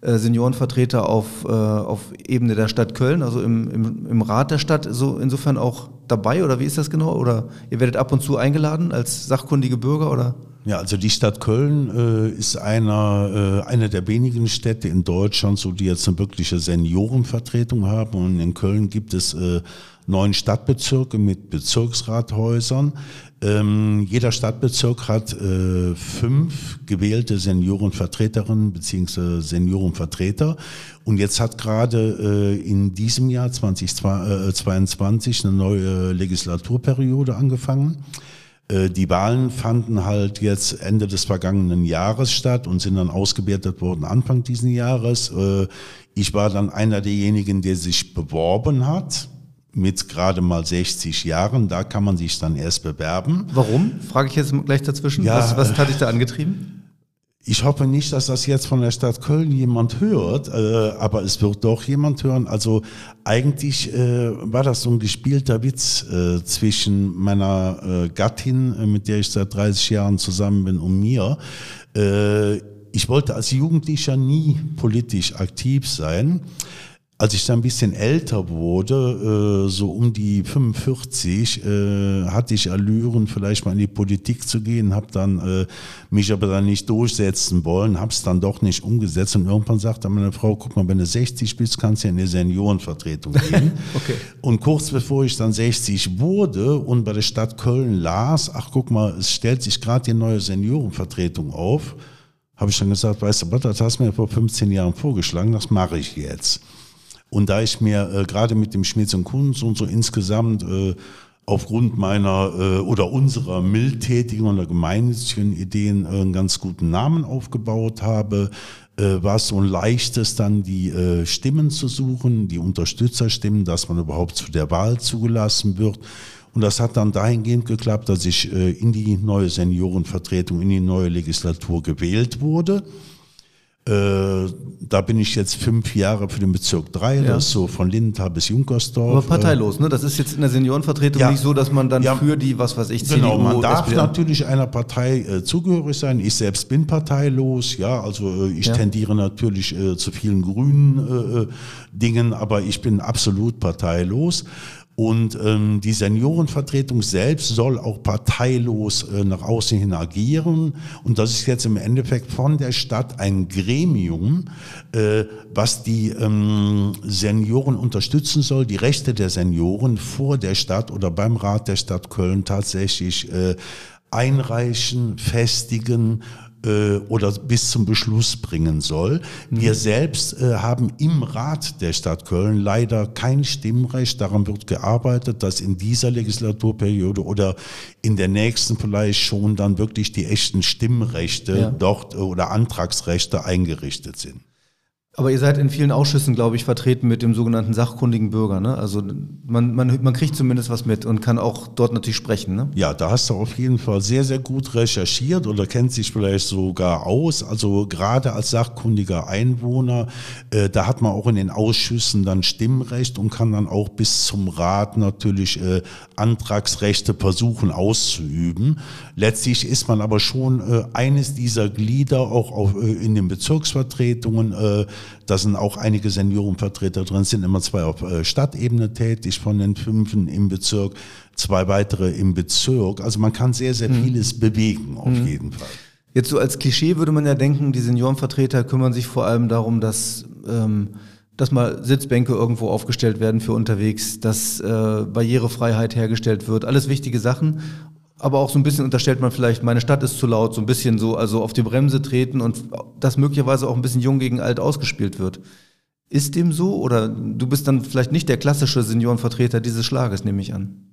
äh, Seniorenvertreter auf, äh, auf Ebene der Stadt Köln, also im, im, im Rat der Stadt, so insofern auch dabei oder wie ist das genau? Oder ihr werdet ab und zu eingeladen als sachkundige Bürger oder? Ja, also die Stadt Köln äh, ist einer, äh, eine der wenigen Städte in Deutschland, so die jetzt eine wirkliche Seniorenvertretung haben. Und in Köln gibt es äh, neun Stadtbezirke mit Bezirksrathäusern. Ähm, jeder Stadtbezirk hat äh, fünf gewählte Seniorenvertreterinnen bzw. Seniorenvertreter. Und jetzt hat gerade äh, in diesem Jahr 2022 eine neue Legislaturperiode angefangen. Äh, Die Wahlen fanden halt jetzt Ende des vergangenen Jahres statt und sind dann ausgewertet worden Anfang diesen Jahres. Äh, Ich war dann einer derjenigen, der sich beworben hat mit gerade mal 60 Jahren. Da kann man sich dann erst bewerben. Warum? Frage ich jetzt gleich dazwischen. Ja, was, was hat dich da angetrieben? Ich hoffe nicht, dass das jetzt von der Stadt Köln jemand hört, äh, aber es wird doch jemand hören. Also eigentlich äh, war das so ein gespielter Witz äh, zwischen meiner äh, Gattin, äh, mit der ich seit 30 Jahren zusammen bin, und mir. Äh, ich wollte als Jugendlicher nie politisch aktiv sein. Als ich dann ein bisschen älter wurde, äh, so um die 45, äh, hatte ich Allüren, vielleicht mal in die Politik zu gehen, habe dann äh, mich aber dann nicht durchsetzen wollen, habe es dann doch nicht umgesetzt und irgendwann sagte meine Frau, guck mal, wenn du 60 bist, kannst du ja in die Seniorenvertretung gehen. Okay. Und kurz bevor ich dann 60 wurde und bei der Stadt Köln las, ach guck mal, es stellt sich gerade die neue Seniorenvertretung auf, habe ich dann gesagt, weißt du was, das hast du mir vor 15 Jahren vorgeschlagen, das mache ich jetzt. Und da ich mir äh, gerade mit dem Schmitz und Kunz und so insgesamt äh, aufgrund meiner äh, oder unserer mildtätigen oder gemeinnützigen Ideen äh, einen ganz guten Namen aufgebaut habe, äh, war es so ein leichtes, dann die äh, Stimmen zu suchen, die Unterstützerstimmen, dass man überhaupt zu der Wahl zugelassen wird. Und das hat dann dahingehend geklappt, dass ich äh, in die neue Seniorenvertretung, in die neue Legislatur gewählt wurde. Äh, da bin ich jetzt fünf Jahre für den Bezirk 3, Ja. das ist so von Lindenthal bis Junkersdorf. Aber parteilos, ne? Das ist jetzt in der Seniorenvertretung Ja. nicht so, dass man dann Ja. für die, was weiß ich, Genau, CDU, man darf SPD natürlich einer Partei äh, zugehörig sein. Ich selbst bin parteilos, ja, also äh, ich tendiere natürlich äh, zu vielen grünen äh, äh, Dingen, aber ich bin absolut parteilos. Und ähm, die Seniorenvertretung selbst soll auch parteilos äh, nach außen hin agieren. Und das ist jetzt im Endeffekt von der Stadt ein Gremium, äh, was die ähm, Senioren unterstützen soll, die Rechte der Senioren vor der Stadt oder beim Rat der Stadt Köln tatsächlich äh, einreichen, festigen oder bis zum Beschluss bringen soll. Wir selbst äh, haben im Rat der Stadt Köln leider kein Stimmrecht. Daran wird gearbeitet, dass in dieser Legislaturperiode oder in der nächsten vielleicht schon dann wirklich die echten Stimmrechte Ja. dort äh, oder Antragsrechte eingerichtet sind. Aber ihr seid in vielen Ausschüssen, glaube ich, vertreten mit dem sogenannten sachkundigen Bürger. Ne? Also man, man, man kriegt zumindest was mit und kann auch dort natürlich sprechen. Ne? Ja, da hast du auf jeden Fall sehr, sehr gut recherchiert oder kennt sich vielleicht sogar aus. Also gerade als sachkundiger Einwohner, äh, da hat man auch in den Ausschüssen dann Stimmrecht und kann dann auch bis zum Rat natürlich äh, Antragsrechte versuchen auszuüben. Letztlich ist man aber schon äh, eines dieser Glieder auch auf, äh, in den Bezirksvertretungen. Da sind auch einige Seniorenvertreter drin, sind immer zwei auf äh, Stadtebene tätig von den fünfen im Bezirk, zwei weitere im Bezirk. Also man kann sehr, sehr mhm. vieles mhm. bewegen auf mhm. jeden Fall. Jetzt so als Klischee würde man ja denken, die Seniorenvertreter kümmern sich vor allem darum, dass, ähm, dass mal Sitzbänke irgendwo aufgestellt werden für unterwegs, dass äh, Barrierefreiheit hergestellt wird, alles wichtige Sachen aber auch so ein bisschen unterstellt man vielleicht, meine Stadt ist zu laut, so ein bisschen so, also auf die Bremse treten und das möglicherweise auch ein bisschen jung gegen alt ausgespielt wird. Ist dem so oder du bist dann vielleicht nicht der klassische Seniorenvertreter dieses Schlages, nehme ich an?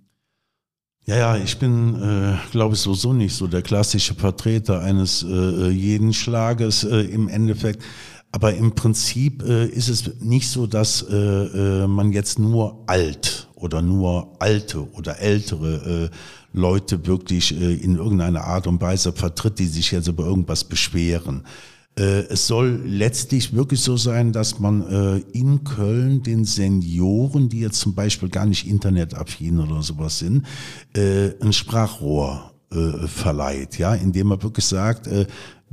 Ja, ja, ich bin, äh, glaube ich, sowieso nicht so der klassische Vertreter eines äh, jeden Schlages äh, im Endeffekt. Aber im Prinzip äh, ist es nicht so, dass äh, äh, man jetzt nur alt oder nur alte oder ältere äh, Leute wirklich äh, in irgendeiner Art und Weise vertritt, die sich jetzt über irgendwas beschweren. Äh, es soll letztlich wirklich so sein, dass man äh, in Köln den Senioren, die jetzt zum Beispiel gar nicht internetaffin oder sowas sind, ein Sprachrohr verleiht, ja, indem man wirklich sagt,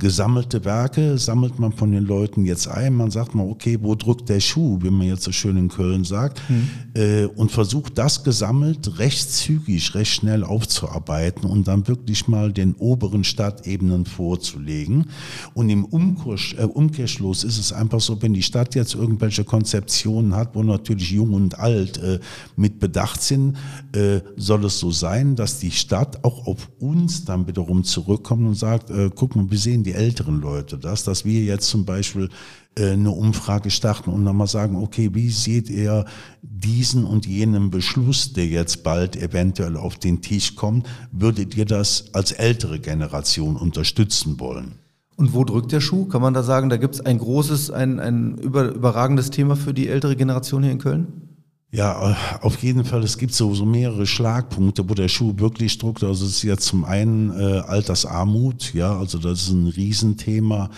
gesammelte Werke sammelt man von den Leuten jetzt ein. Man sagt mal, okay, wo drückt der Schuh, wie man jetzt so schön in Köln sagt, mhm. äh, und versucht das gesammelt recht zügig, recht schnell aufzuarbeiten und dann wirklich mal den oberen Stadtebenen vorzulegen. Und im Umkurs, äh, Umkehrschluss ist es einfach so, wenn die Stadt jetzt irgendwelche Konzeptionen hat, wo natürlich jung und alt äh, mit bedacht sind, äh, soll es so sein, dass die Stadt auch auf uns dann wiederum zurückkommt und sagt, äh, guck mal, wir sehen die die älteren Leute das, dass wir jetzt zum Beispiel äh, eine Umfrage starten und dann mal sagen, okay, wie seht ihr diesen und jenen Beschluss, der jetzt bald eventuell auf den Tisch kommt, würdet ihr das als ältere Generation unterstützen wollen? Und wo drückt der Schuh? Kann man da sagen, da gibt es ein großes, ein, ein über, überragendes Thema für die ältere Generation hier in Köln? Ja, äh, auf jeden Fall. Es gibt so, so mehrere Schlagpunkte, wo der Schuh wirklich druckt. Also es ist ja zum einen äh, Altersarmut, ja, also das ist ein Riesenthema.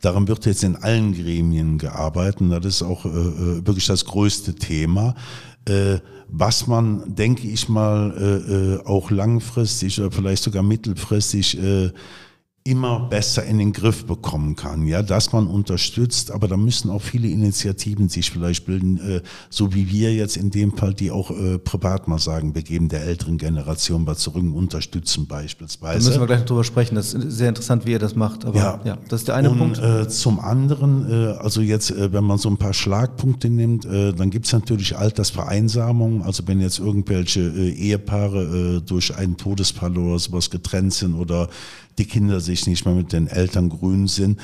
Daran wird jetzt in allen Gremien gearbeitet. Das ist auch äh, äh, wirklich das größte Thema. Äh, was man, denke ich mal, äh, äh, auch langfristig oder vielleicht sogar mittelfristig äh, immer besser in den Griff bekommen kann, ja, dass man unterstützt, aber da müssen auch viele Initiativen sich vielleicht bilden, äh, so wie wir jetzt in dem Fall, die auch äh, privat mal sagen, wir geben der älteren Generation was zurück, unterstützen beispielsweise. Da müssen wir gleich drüber sprechen, das ist sehr interessant, wie ihr das macht, aber ja, ja das ist der eine Und, Punkt. Äh, zum anderen, äh, also jetzt, äh, wenn man so ein paar Schlagpunkte nimmt, äh, dann gibt's natürlich Altersvereinsamung, also wenn jetzt irgendwelche Ehepaare durch einen Todesfall oder sowas getrennt sind oder die Kinder sich nicht mehr mit den Eltern grün sind.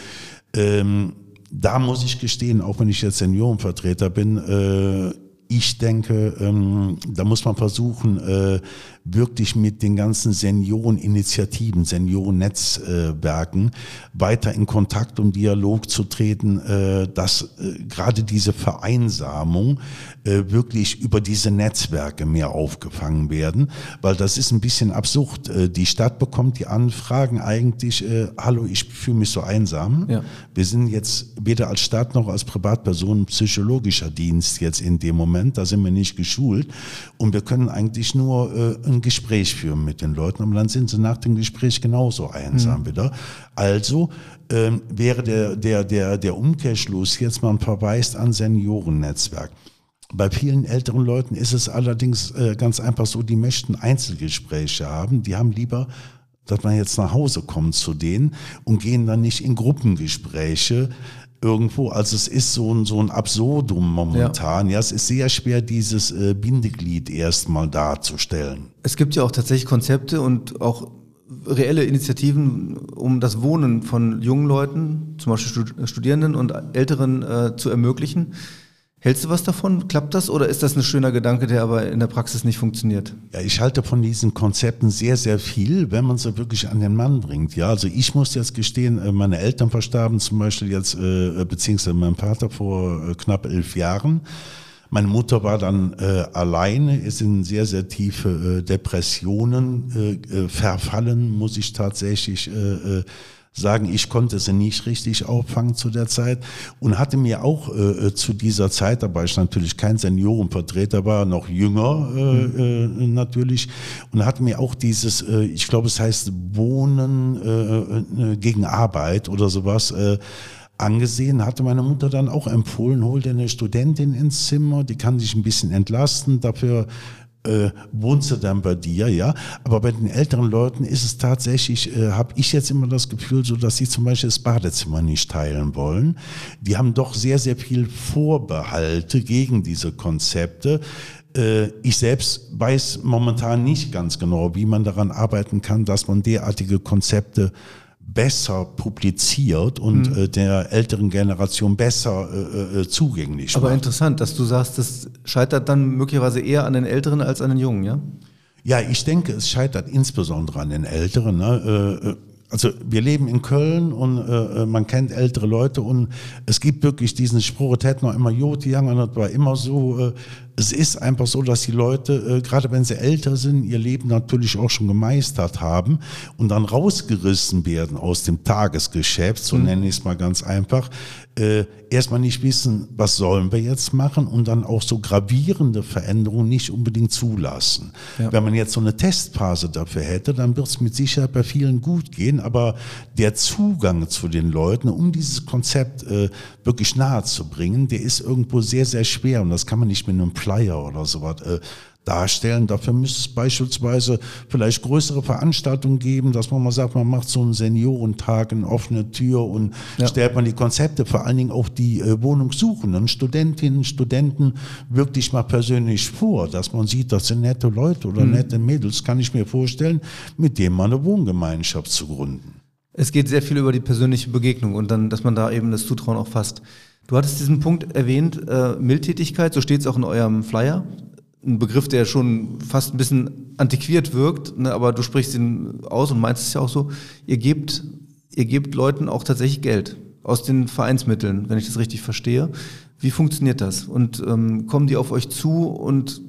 Ähm, da muss ich gestehen, auch wenn ich jetzt Seniorenvertreter bin, äh, ich denke, ähm, da muss man versuchen, äh, wirklich mit den ganzen Senioreninitiativen, Seniorennetzwerken weiter in Kontakt und Dialog zu treten, äh, dass äh, gerade diese Vereinsamung äh, wirklich über diese Netzwerke mehr aufgefangen werden, weil das ist ein bisschen absurd. Die Stadt bekommt die Anfragen eigentlich, hallo, ich fühle mich so einsam. Ja. Wir sind jetzt weder als Stadt noch als Privatperson psychologischer Dienst jetzt in dem Moment, da sind wir nicht geschult und wir können eigentlich nur ein Gespräch führen mit den Leuten, aber dann sind sie nach dem Gespräch genauso einsam mhm. wieder. Also ähm, wäre der, der, der, der Umkehrschluss jetzt, man verweist an Seniorennetzwerk. Bei vielen älteren Leuten ist es allerdings äh, ganz einfach so, die möchten Einzelgespräche haben. Die haben lieber, dass man jetzt nach Hause kommt zu denen und gehen dann nicht in Gruppengespräche irgendwo. Also es ist so ein, so ein Absurdum momentan. Ja. ja, es ist sehr schwer, dieses äh, Bindeglied erstmal darzustellen. Es gibt ja auch tatsächlich Konzepte und auch reelle Initiativen, um das Wohnen von jungen Leuten, zum Beispiel Studierenden und Älteren, äh, zu ermöglichen. Hältst du was davon? Klappt das oder ist das ein schöner Gedanke, der aber in der Praxis nicht funktioniert? Ja, ich halte von diesen Konzepten sehr, sehr viel, wenn man sie wirklich an den Mann bringt. Ja, also ich muss jetzt gestehen, äh, meine Eltern verstarben zum Beispiel jetzt, äh, beziehungsweise mein Vater vor äh, knapp elf Jahren. Meine Mutter war dann äh, alleine, ist in sehr, sehr tiefe äh, Depressionen äh, verfallen, muss ich tatsächlich äh, sagen, ich konnte sie nicht richtig auffangen zu der Zeit und hatte mir auch äh, äh, zu dieser Zeit, da war ich natürlich kein Seniorenvertreter, war noch jünger äh, mhm. äh, natürlich und hatte mir auch dieses, äh, ich glaube es heißt Wohnen äh, gegen Arbeit oder sowas, angesehen, hatte meine Mutter dann auch empfohlen, hol dir eine Studentin ins Zimmer, die kann sich ein bisschen entlasten, dafür äh, wohnst du dann bei dir, ja. Aber bei den älteren Leuten ist es tatsächlich, äh, habe ich jetzt immer das Gefühl, so dass sie zum Beispiel das Badezimmer nicht teilen wollen. Die haben doch sehr, sehr viel Vorbehalte gegen diese Konzepte. Äh, ich selbst weiß momentan nicht ganz genau, wie man daran arbeiten kann, dass man derartige Konzepte besser publiziert und mhm. äh, der älteren Generation besser äh, äh, zugänglich Aber macht. interessant, dass du sagst, das scheitert dann möglicherweise eher an den Älteren als an den Jungen, ja? Ja, ich denke, es scheitert insbesondere an den Älteren. Ne? Äh, äh also wir leben in Köln und äh, äh, man kennt ältere Leute und es gibt wirklich diesen Spruch, es hätte noch immer Jod, Young und das war immer so, äh, es ist einfach so, dass die Leute, äh, gerade wenn sie älter sind, ihr Leben natürlich auch schon gemeistert haben und dann rausgerissen werden aus dem Tagesgeschäft, so mhm. nenne ich es mal ganz einfach, äh, erstmal nicht wissen, was sollen wir jetzt machen und dann auch so gravierende Veränderungen nicht unbedingt zulassen. Ja. Wenn man jetzt so eine Testphase dafür hätte, dann wird es mit Sicherheit bei vielen gut gehen, aber der Zugang zu den Leuten, um dieses Konzept äh, wirklich nahe zu bringen, der ist irgendwo sehr, sehr schwer und das kann man nicht mit einem Flyer oder sowas äh, darstellen. Dafür müsste es beispielsweise vielleicht größere Veranstaltungen geben, dass man mal sagt, man macht so einen Seniorentag, eine offene Tür und ja. stellt man die Konzepte, vor allen Dingen auch die äh, Wohnungssuchenden, Studentinnen, Studenten wirklich mal persönlich vor, dass man sieht, das sind nette Leute oder mhm. nette Mädels, kann ich mir vorstellen, mit denen man eine Wohngemeinschaft zu gründen. Es geht sehr viel über die persönliche Begegnung und dann, dass man da eben das Zutrauen auch fasst. Du hattest diesen Punkt erwähnt, äh, Mildtätigkeit, so steht es auch in eurem Flyer. Ein Begriff, der schon fast ein bisschen antiquiert wirkt, ne, aber du sprichst ihn aus und meinst es ja auch so. Ihr gebt, ihr gebt Leuten auch tatsächlich Geld aus den Vereinsmitteln, wenn ich das richtig verstehe. Wie funktioniert das? Und ähm, kommen die auf euch zu und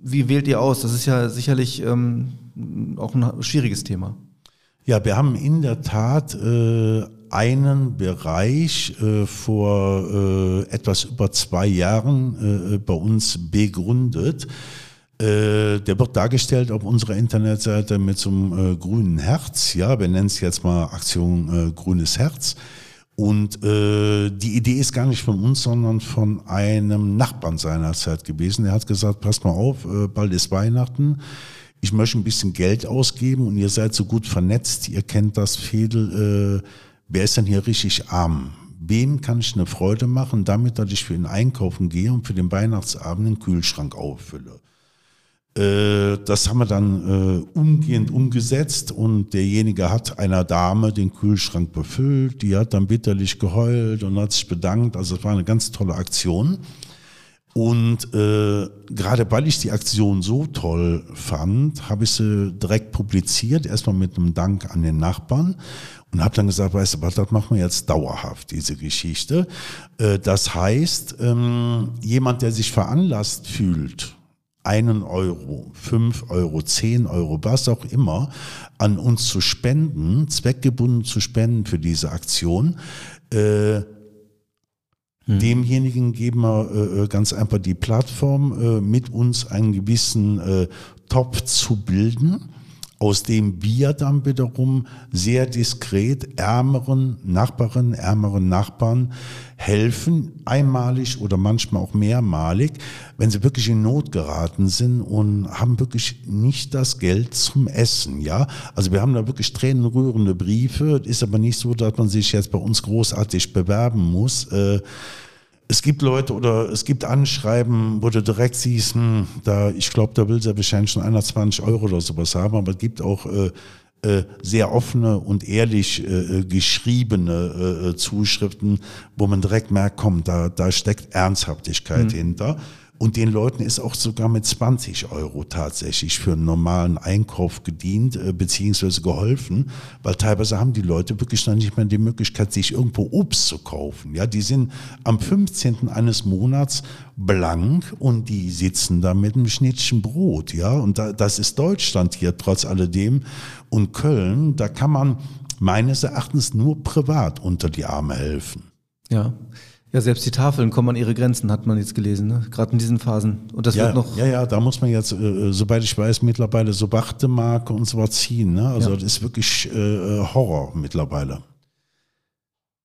wie wählt ihr aus? Das ist ja sicherlich ähm, auch ein schwieriges Thema. Ja, wir haben in der Tat äh, einen Bereich äh, vor äh, etwas über zwei Jahren äh, bei uns begründet. Äh, der wird dargestellt auf unserer Internetseite mit so einem äh, grünen Herz. Ja, wir nennen es jetzt mal Aktion Grünes Herz. Und äh, die Idee ist gar nicht von uns, sondern von einem Nachbarn seinerzeit gewesen. Er hat gesagt, passt mal auf, äh, bald ist Weihnachten ich möchte ein bisschen Geld ausgeben und ihr seid so gut vernetzt, ihr kennt das Fädel, äh, wer ist denn hier richtig arm? Wem kann ich eine Freude machen, damit, dass ich für ihn einkaufen gehe und für den Weihnachtsabend den Kühlschrank auffülle? Äh, das haben wir dann äh, umgehend umgesetzt und derjenige hat einer Dame den Kühlschrank befüllt, die hat dann bitterlich geheult und hat sich bedankt. Also es war eine ganz tolle Aktion. Und äh, gerade weil ich die Aktion so toll fand, habe ich sie direkt publiziert, erstmal mit einem Dank an den Nachbarn und habe dann gesagt, weißt du was, das machen wir jetzt dauerhaft, diese Geschichte. Äh, das heißt, ähm, jemand, der sich veranlasst fühlt, einen Euro, fünf Euro, zehn Euro, was auch immer, an uns zu spenden, zweckgebunden zu spenden für diese Aktion, äh, hm. Demjenigen geben wir äh, ganz einfach die Plattform, äh, mit uns einen gewissen Topf zu bilden, aus dem wir dann wiederum sehr diskret ärmeren Nachbarinnen, ärmeren Nachbarn helfen, einmalig oder manchmal auch mehrmalig, wenn sie wirklich in Not geraten sind und haben wirklich nicht das Geld zum Essen. Ja, also wir haben da wirklich tränenrührende Briefe. Ist aber nicht so, dass man sich jetzt bei uns großartig bewerben muss. Äh, es gibt Leute oder es gibt Anschreiben, wo du direkt siehst, hm, da, ich glaube, da will sie wahrscheinlich schon 120 Euro oder sowas haben, aber es gibt auch äh, äh, sehr offene und ehrlich äh, äh geschriebene äh, Zuschriften, wo man direkt merkt, komm, da, da steckt Ernsthaftigkeit mhm. hinter. Und den Leuten ist auch sogar mit 20 Euro tatsächlich für einen normalen Einkauf gedient äh, beziehungsweise geholfen, weil teilweise haben die Leute wirklich noch nicht mehr die Möglichkeit, sich irgendwo Obst zu kaufen. Ja, die sind am 15. eines Monats blank und die sitzen da mit einem Schnittchen Brot. Ja, und da, das ist Deutschland hier trotz alledem. Und Köln, da kann man meines Erachtens nur privat unter die Arme helfen. Ja. Ja, selbst die Tafeln kommen an ihre Grenzen, hat man jetzt gelesen, ne? gerade in diesen Phasen. Und das ja, wird noch. Ja, ja, da muss man jetzt, äh, soweit ich weiß, mittlerweile so Wartemarke und so was ziehen. Ne? Also ja. das ist wirklich äh, Horror mittlerweile.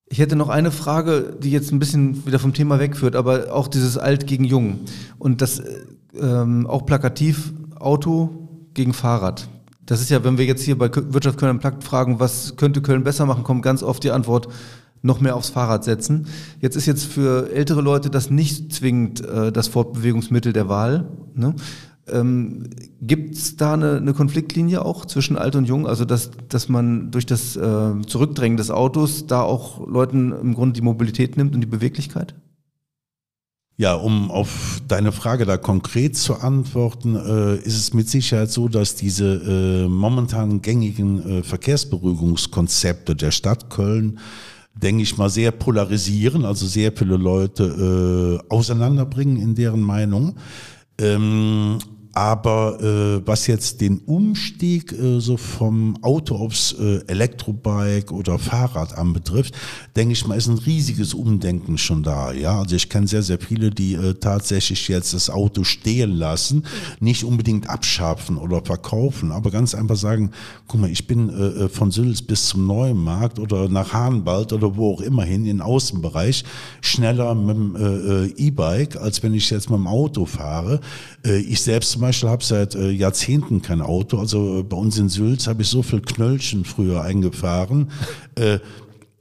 Ich hätte noch eine Frage, die jetzt ein bisschen wieder vom Thema wegführt, aber auch dieses Alt gegen Jung. Und das äh, ähm, auch plakativ Auto gegen Fahrrad. Das ist ja, wenn wir jetzt hier bei Wirtschaft Köln Plakt fragen, was könnte Köln besser machen, kommt ganz oft die Antwort, noch mehr aufs Fahrrad setzen. Jetzt ist jetzt für ältere Leute das nicht zwingend äh, das Fortbewegungsmittel der Wahl. Ne? Ähm, Gibt es da eine, eine, Konfliktlinie auch zwischen alt und jung? Also dass, dass man durch das äh, Zurückdrängen des Autos da auch Leuten im Grunde die Mobilität nimmt und die Beweglichkeit? Ja, um auf deine Frage da konkret zu antworten, äh, ist es mit Sicherheit so, dass diese äh, momentan gängigen äh, Verkehrsberuhigungskonzepte der Stadt Köln denke ich mal, sehr polarisieren, also sehr viele Leute äh, auseinanderbringen in deren Meinung. Ähm, aber äh, was jetzt den Umstieg äh, so vom Auto aufs äh, Elektrobike oder Fahrrad anbetrifft, denke ich mal, ist ein riesiges Umdenken schon da. Ja, also ich kenne sehr, sehr viele, die äh, tatsächlich jetzt das Auto stehen lassen, nicht unbedingt abscharfen oder verkaufen, aber ganz einfach sagen, guck mal, ich bin äh, äh von Sülz bis zum Neuen Markt oder nach Hahnwald oder wo auch immer hin, in Außenbereich, schneller mit dem äh, äh, E-Bike, als wenn ich jetzt mit dem Auto fahre. Äh, ich selbst zum Beispiel habe seit äh, Jahrzehnten kein Auto. Also äh, bei uns in Sülz habe ich so viel Knöllchen früher eingefahren. Äh,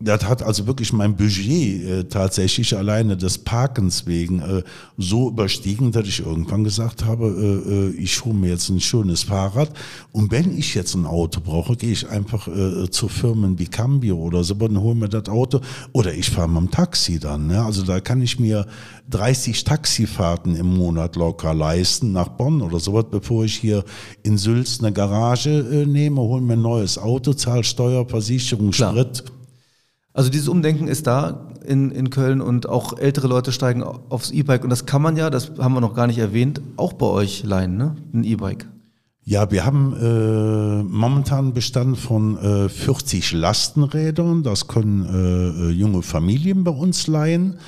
das hat also wirklich mein Budget äh, tatsächlich alleine des Parkens wegen äh, so überstiegen, dass ich irgendwann gesagt habe, äh, äh ich hole mir jetzt ein schönes Fahrrad und wenn ich jetzt ein Auto brauche, gehe ich einfach äh, zu Firmen wie Cambio oder so und hole mir das Auto oder ich fahre mit dem Taxi dann. Ne? Also da kann ich mir 30 Taxifahrten im Monat locker leisten nach Bonn oder sowas, bevor ich hier in Sülz eine Garage äh, nehme, hole mir ein neues Auto, zahle Steuer, Versicherung, Klar. Sprit. Also dieses Umdenken ist da in, in Köln und auch ältere Leute steigen aufs E-Bike und das kann man ja, das haben wir noch gar nicht erwähnt, auch bei euch leihen, ne? Ein E-Bike. Ja, wir haben äh, momentan Bestand von äh, 40 Lastenrädern. Das können äh, äh, junge Familien bei uns leihen.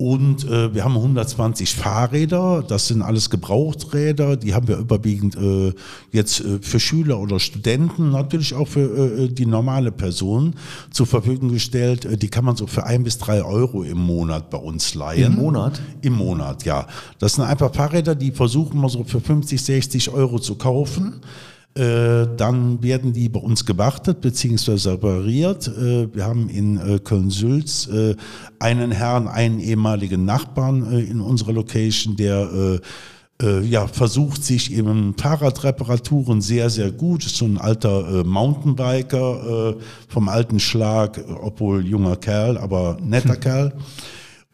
Und äh, wir haben 120 Fahrräder, das sind alles Gebrauchträder, die haben wir überwiegend äh, jetzt äh, für Schüler oder Studenten, natürlich auch für äh, die normale Person zur Verfügung gestellt. Äh, die kann man so für ein bis drei Euro im Monat bei uns leihen. Im Monat? Im Monat, ja. Das sind einfach Fahrräder, die versuchen wir so für 50, 60 Euro zu kaufen. Äh, dann werden die bei uns gewartet bzw. repariert. Äh, wir haben in äh, Köln-Sülz einen Herrn, einen ehemaligen Nachbarn in unserer Location, der ja, versucht sich eben Fahrradreparaturen sehr, sehr gut. Ist so ein alter Mountainbiker vom alten Schlag, obwohl junger Kerl, aber netter hm. Kerl.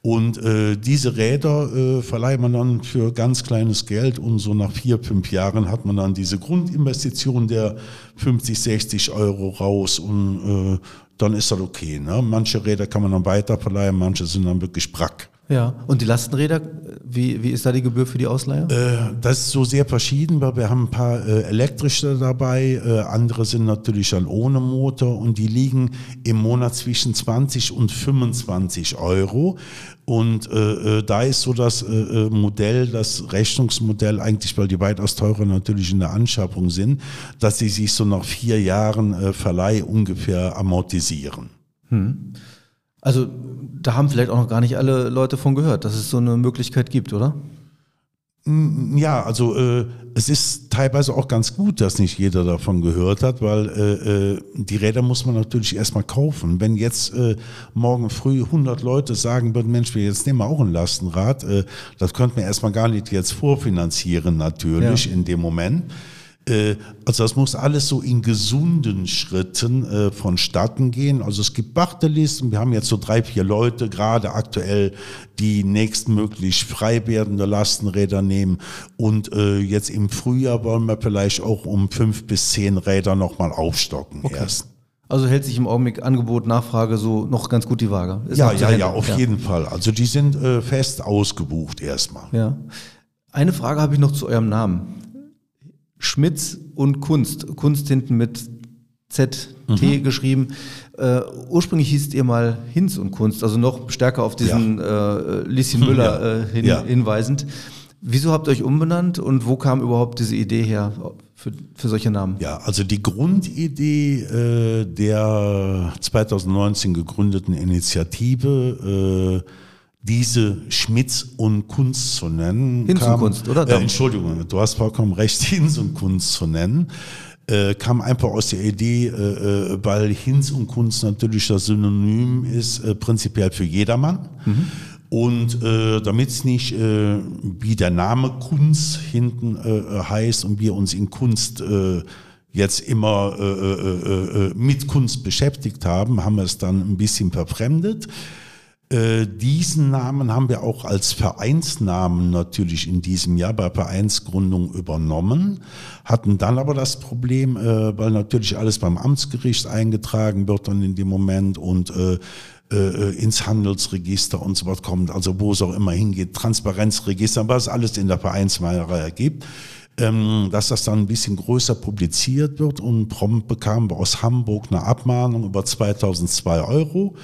Und äh, diese Räder äh, verleiht man dann für ganz kleines Geld und so nach vier, fünf Jahren hat man dann diese Grundinvestition der 50, 60 Euro raus und äh, dann ist das okay. Ne? Manche Räder kann man dann weiter verleihen, manche sind dann wirklich Brack. Ja, und die Lastenräder, wie, wie ist da die Gebühr für die Ausleihe? Äh, das ist so sehr verschieden, weil wir haben ein paar äh, elektrische dabei, äh, andere sind natürlich dann ohne Motor und die liegen im Monat zwischen 20 und 25 Euro. Und äh, äh, da ist so das äh, Modell, das Rechnungsmodell eigentlich, weil die weitaus teurer natürlich in der Anschaffung sind, dass sie sich so nach vier Jahren Verleih ungefähr amortisieren. Hm. Also da haben vielleicht auch noch gar nicht alle Leute von gehört, dass es so eine Möglichkeit gibt, oder? Mm, ja, also äh, es ist teilweise auch ganz gut, dass nicht jeder davon gehört hat, weil äh, äh die Räder muss man natürlich erstmal kaufen. Wenn jetzt äh, morgen früh 100 Leute sagen würden, Mensch, wir jetzt nehmen wir auch ein Lastenrad, äh, das könnte man erstmal gar nicht jetzt vorfinanzieren natürlich ja. in dem Moment. Äh, also das muss alles so in gesunden Schritten äh, vonstatten gehen. Also es gibt Wartelisten. Wir haben jetzt so drei, vier Leute gerade aktuell, die nächstmöglich frei werdende Lastenräder nehmen. Und äh, jetzt im Frühjahr wollen wir vielleicht auch um fünf bis zehn Räder nochmal aufstocken Okay. erst. Also hält sich im Augenblick Angebot, Nachfrage so noch ganz gut die Waage. Ist Ja, ja, ja, auf jeden Fall. Also die sind äh, fest ausgebucht erstmal. Ja. Eine Frage habe ich noch zu eurem Namen. Schmitz und Kunst. Kunst hinten mit ZT Mhm. geschrieben. Äh, ursprünglich hießt ihr mal Hinz und Kunst, also noch stärker auf diesen äh, Lissi Müller Ja. äh, hin, Ja. hinweisend. Wieso habt ihr euch umbenannt und wo kam überhaupt diese Idee her für, für solche Namen? Ja, also die Grundidee äh, der 2019 gegründeten Initiative, äh, diese Schmitz und Kunst zu nennen. Hinz und Kunst, oder? Äh, Entschuldigung, du hast vollkommen recht, Hinz und Kunst zu nennen. Äh, kam einfach aus der Idee, äh, äh, weil Hinz und Kunst natürlich das Synonym ist, äh, prinzipiell für jedermann. Und äh, damit es nicht äh, wie der Name Kunst hinten äh, heißt und wir uns in Kunst äh, jetzt immer äh, äh, äh, mit Kunst beschäftigt haben, haben wir es dann ein bisschen verfremdet. Äh, diesen Namen haben wir auch als Vereinsnamen natürlich in diesem Jahr bei Vereinsgründung übernommen, hatten dann aber das Problem, äh, weil natürlich alles beim Amtsgericht eingetragen wird dann in dem Moment und äh, äh, ins Handelsregister und so was kommt, also wo es auch immer hingeht, Transparenzregister, was alles in der Vereinsmeisterei ergibt ähm, dass das dann ein bisschen größer publiziert wird und prompt bekamen wir aus Hamburg eine Abmahnung über 2002 Euro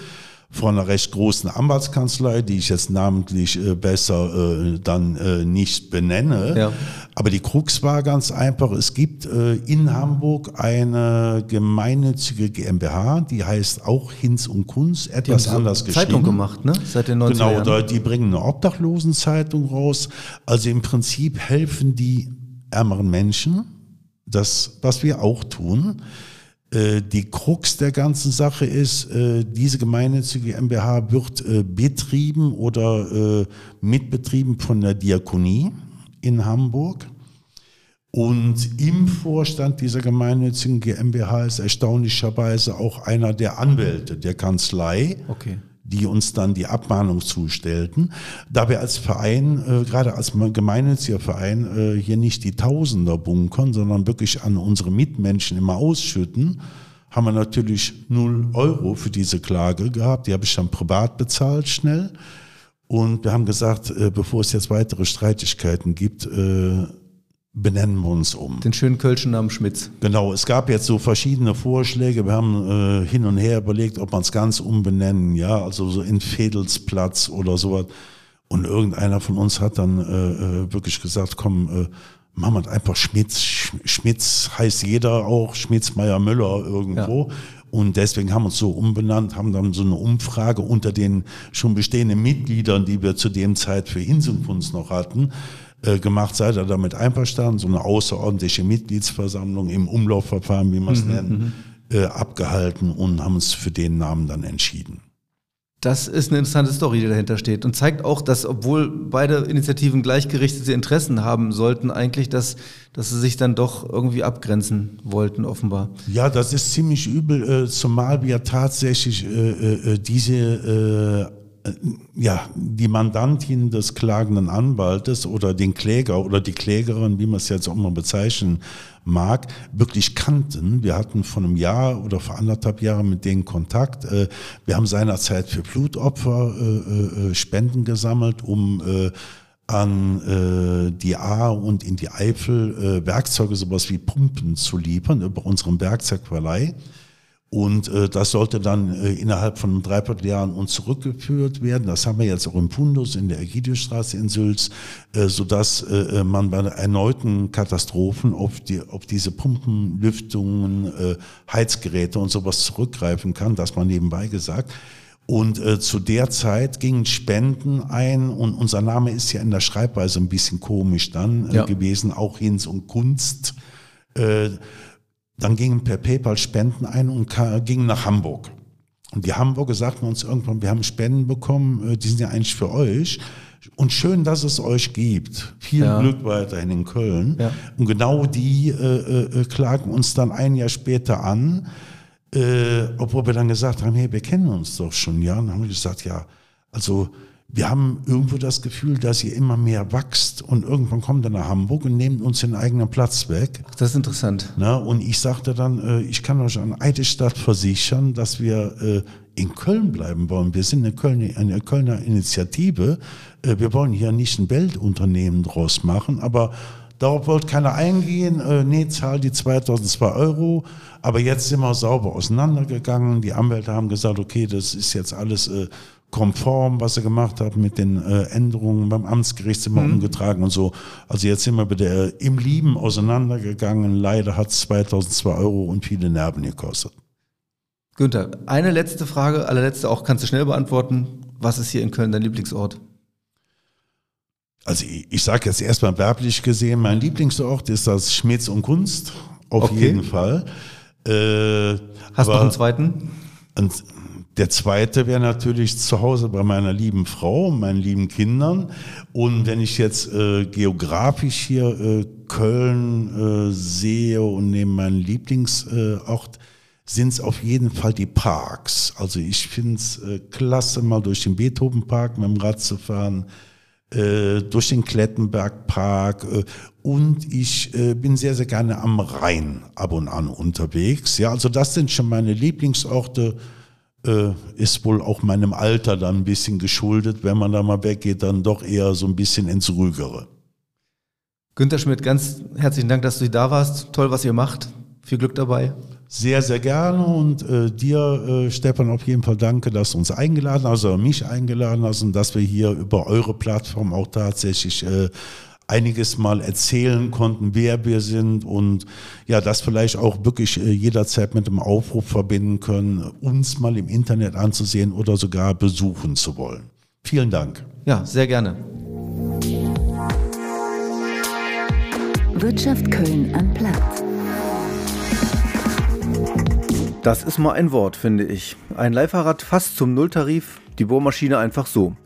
von einer recht großen Anwaltskanzlei, die ich jetzt namentlich äh, besser äh, dann äh, nicht benenne. Ja. Aber die Krux war ganz einfach, es gibt äh, in Hamburg eine gemeinnützige GmbH, die heißt auch Hinz und haben etwas so anders geschrieben. Zeitung gemacht, ne? Seit den 90er Genau, Jahren. die bringen eine Obdachlosenzeitung raus. Also im Prinzip helfen die ärmeren Menschen, das, was wir auch tun. Äh, Die Krux der ganzen Sache ist, äh, diese gemeinnützige GmbH wird äh, betrieben oder mitbetrieben von der Diakonie in Hamburg. Und im Vorstand dieser gemeinnützigen GmbH ist erstaunlicherweise auch einer der Anwälte der Kanzlei Okay. Die uns dann die Abmahnung zustellten. Da wir als Verein, äh, gerade als gemeinnütziger Verein, äh, hier nicht die Tausender bunkern, sondern wirklich an unsere Mitmenschen immer ausschütten, haben wir natürlich null Euro für diese Klage gehabt. Die habe ich dann privat bezahlt, schnell. Und wir haben gesagt, äh, bevor es jetzt weitere Streitigkeiten gibt, äh, benennen wir uns um. Den schönen Kölschen Namen Schmitz. Genau, es gab jetzt so verschiedene Vorschläge. Wir haben äh, hin und her überlegt, ob man es ganz umbenennen, ja, also so in Fedelsplatz oder sowas. Und irgendeiner von uns hat dann äh, äh, wirklich gesagt, komm, äh, machen wir einfach Schmitz. Sch Schmitz heißt jeder auch, Schmitz Meier Müller irgendwo. Und deswegen haben wir uns so umbenannt, haben dann so eine Umfrage unter den schon bestehenden Mitgliedern, die wir zu dem Zeit für Inselkunst noch hatten, äh, gemacht. Seid ihr damit einverstanden? So eine außerordentliche Mitgliedsversammlung im Umlaufverfahren, wie man es nennen, äh, abgehalten und haben uns für den Namen dann entschieden. Das ist eine interessante Story, die dahinter steht und zeigt auch, dass obwohl beide Initiativen gleichgerichtete Interessen haben sollten, eigentlich, dass, dass sie sich dann doch irgendwie abgrenzen wollten, offenbar. Ja, das ist ziemlich übel, äh, zumal wir tatsächlich äh, äh, diese, äh, äh, ja, die Mandantin des klagenden Anwaltes oder den Kläger oder die Klägerin, wie man es jetzt auch mal bezeichnen mag, wirklich kannten. Wir hatten vor einem Jahr oder vor anderthalb Jahren mit denen Kontakt. Äh, wir haben seinerzeit für Blutopfer äh, äh, äh, Spenden gesammelt, um äh, an äh, die A und in die Eifel äh, Werkzeuge, sowas wie Pumpen zu liefern über unseren Werkzeugverleih. Und äh, das sollte dann äh, innerhalb von einem Dreivierteljahr an uns zurückgeführt werden. Das haben wir jetzt auch im Fundus in der Egidiusstraße in Sülz, äh, sodass äh, man bei erneuten Katastrophen auf, die, auf diese Pumpen, Lüftungen, äh, Heizgeräte und sowas zurückgreifen kann, das mal nebenbei gesagt. Und äh, zu der Zeit gingen Spenden ein und unser Name ist ja in der Schreibweise ein bisschen komisch dann äh, Ja. gewesen, auch Hinz und Kunst. Äh, dann gingen per PayPal Spenden ein und gingen nach Hamburg. Und die Hamburger sagten uns irgendwann, wir haben Spenden bekommen, äh, die sind ja eigentlich für euch. Und schön, dass es euch gibt. Viel Ja. Glück weiterhin in Köln. Ja. Und genau die äh, äh, klagen uns dann ein Jahr später an, äh, obwohl wir dann gesagt haben, hey, wir kennen uns doch schon, ja. Und dann haben wir gesagt, ja, also wir haben irgendwo das Gefühl, dass ihr immer mehr wächst und irgendwann kommt ihr nach Hamburg und nehmt uns den eigenen Platz weg. Das ist interessant. Ne? Und ich sagte dann, äh, ich kann euch an Eidesstadt versichern, dass wir äh, in Köln bleiben wollen. Wir sind eine Kölner, eine Kölner Initiative. Äh, wir wollen hier nicht ein Weltunternehmen draus machen, aber darauf wollte keiner eingehen. Äh, nee, zahl die 2002 Euro. Aber jetzt sind wir sauber auseinandergegangen. Die Anwälte haben gesagt, okay, das ist jetzt alles äh, konform, was sie gemacht haben mit den äh, Änderungen. Beim Amtsgericht sind wir umgetragen und so. Also jetzt sind wir wieder äh, im Lieben auseinandergegangen. Leider hat es 2002 Euro und viele Nerven gekostet. Günther, eine letzte Frage, allerletzte auch, kannst du schnell beantworten. Was ist hier in Köln dein Lieblingsort? Also ich, ich sage jetzt erstmal werblich gesehen, mein Lieblingsort ist das Schmitz und Kunst, auf Okay. jeden Fall. Äh, Hast du noch einen zweiten? Und der zweite wäre natürlich zu Hause bei meiner lieben Frau, meinen lieben Kindern. Und wenn ich jetzt äh, geografisch hier äh, Köln äh, sehe und neben meinen Lieblingsort, äh, sind es auf jeden Fall die Parks. Also ich finde es äh, klasse, mal durch den Beethovenpark mit dem Rad zu fahren äh, durch den Klettenbergpark äh, und ich äh, bin sehr, sehr gerne am Rhein ab und an unterwegs. Ja, also das sind schon meine Lieblingsorte. Äh, ist wohl auch meinem Alter dann ein bisschen geschuldet. Wenn man da mal weggeht, dann doch eher so ein bisschen ins Ruhigere. Günther Schmidt, ganz herzlichen Dank, dass du da warst. Toll, was ihr macht. Viel Glück dabei. Sehr, sehr gerne und äh, dir, äh, Stefan, auf jeden Fall danke, dass du uns eingeladen hast, also mich eingeladen hast und dass wir hier über eure Plattform auch tatsächlich äh, einiges mal erzählen konnten, wer wir sind und ja, das vielleicht auch wirklich äh, jederzeit mit dem Aufruf verbinden können, uns mal im Internet anzusehen oder sogar besuchen zu wollen. Vielen Dank. Ja, sehr gerne. Wirtschaft Köln am Platz. Das ist mal ein Wort, finde ich. Ein Leihfahrrad fast zum Nulltarif, die Bohrmaschine einfach so.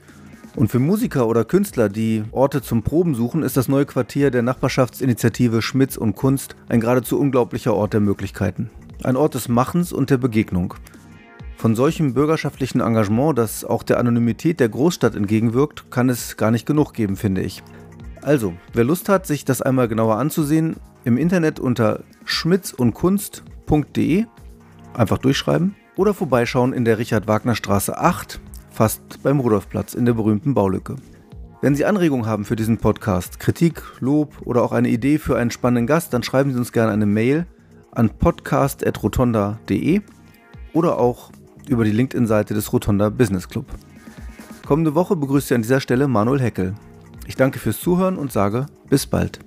Und für Musiker oder Künstler, die Orte zum Proben suchen, ist das neue Quartier der Nachbarschaftsinitiative Schmitz und Kunst ein geradezu unglaublicher Ort der Möglichkeiten. Ein Ort des Machens und der Begegnung. Von solchem bürgerschaftlichen Engagement, das auch der Anonymität der Großstadt entgegenwirkt, kann es gar nicht genug geben, finde ich. Also, wer Lust hat, sich das einmal genauer anzusehen, im Internet unter schmitzundkunst.de einfach durchschreiben oder vorbeischauen in der Richard-Wagner-Straße 8, fast beim Rudolfplatz in der berühmten Baulücke. Wenn Sie Anregungen haben für diesen Podcast, Kritik, Lob oder auch eine Idee für einen spannenden Gast, dann schreiben Sie uns gerne eine Mail an podcast.rotonda.de oder auch über die LinkedIn-Seite des Rotonda Business Club. Kommende Woche begrüßt Sie an dieser Stelle Manuel Heckel. Ich danke fürs Zuhören und sage bis bald.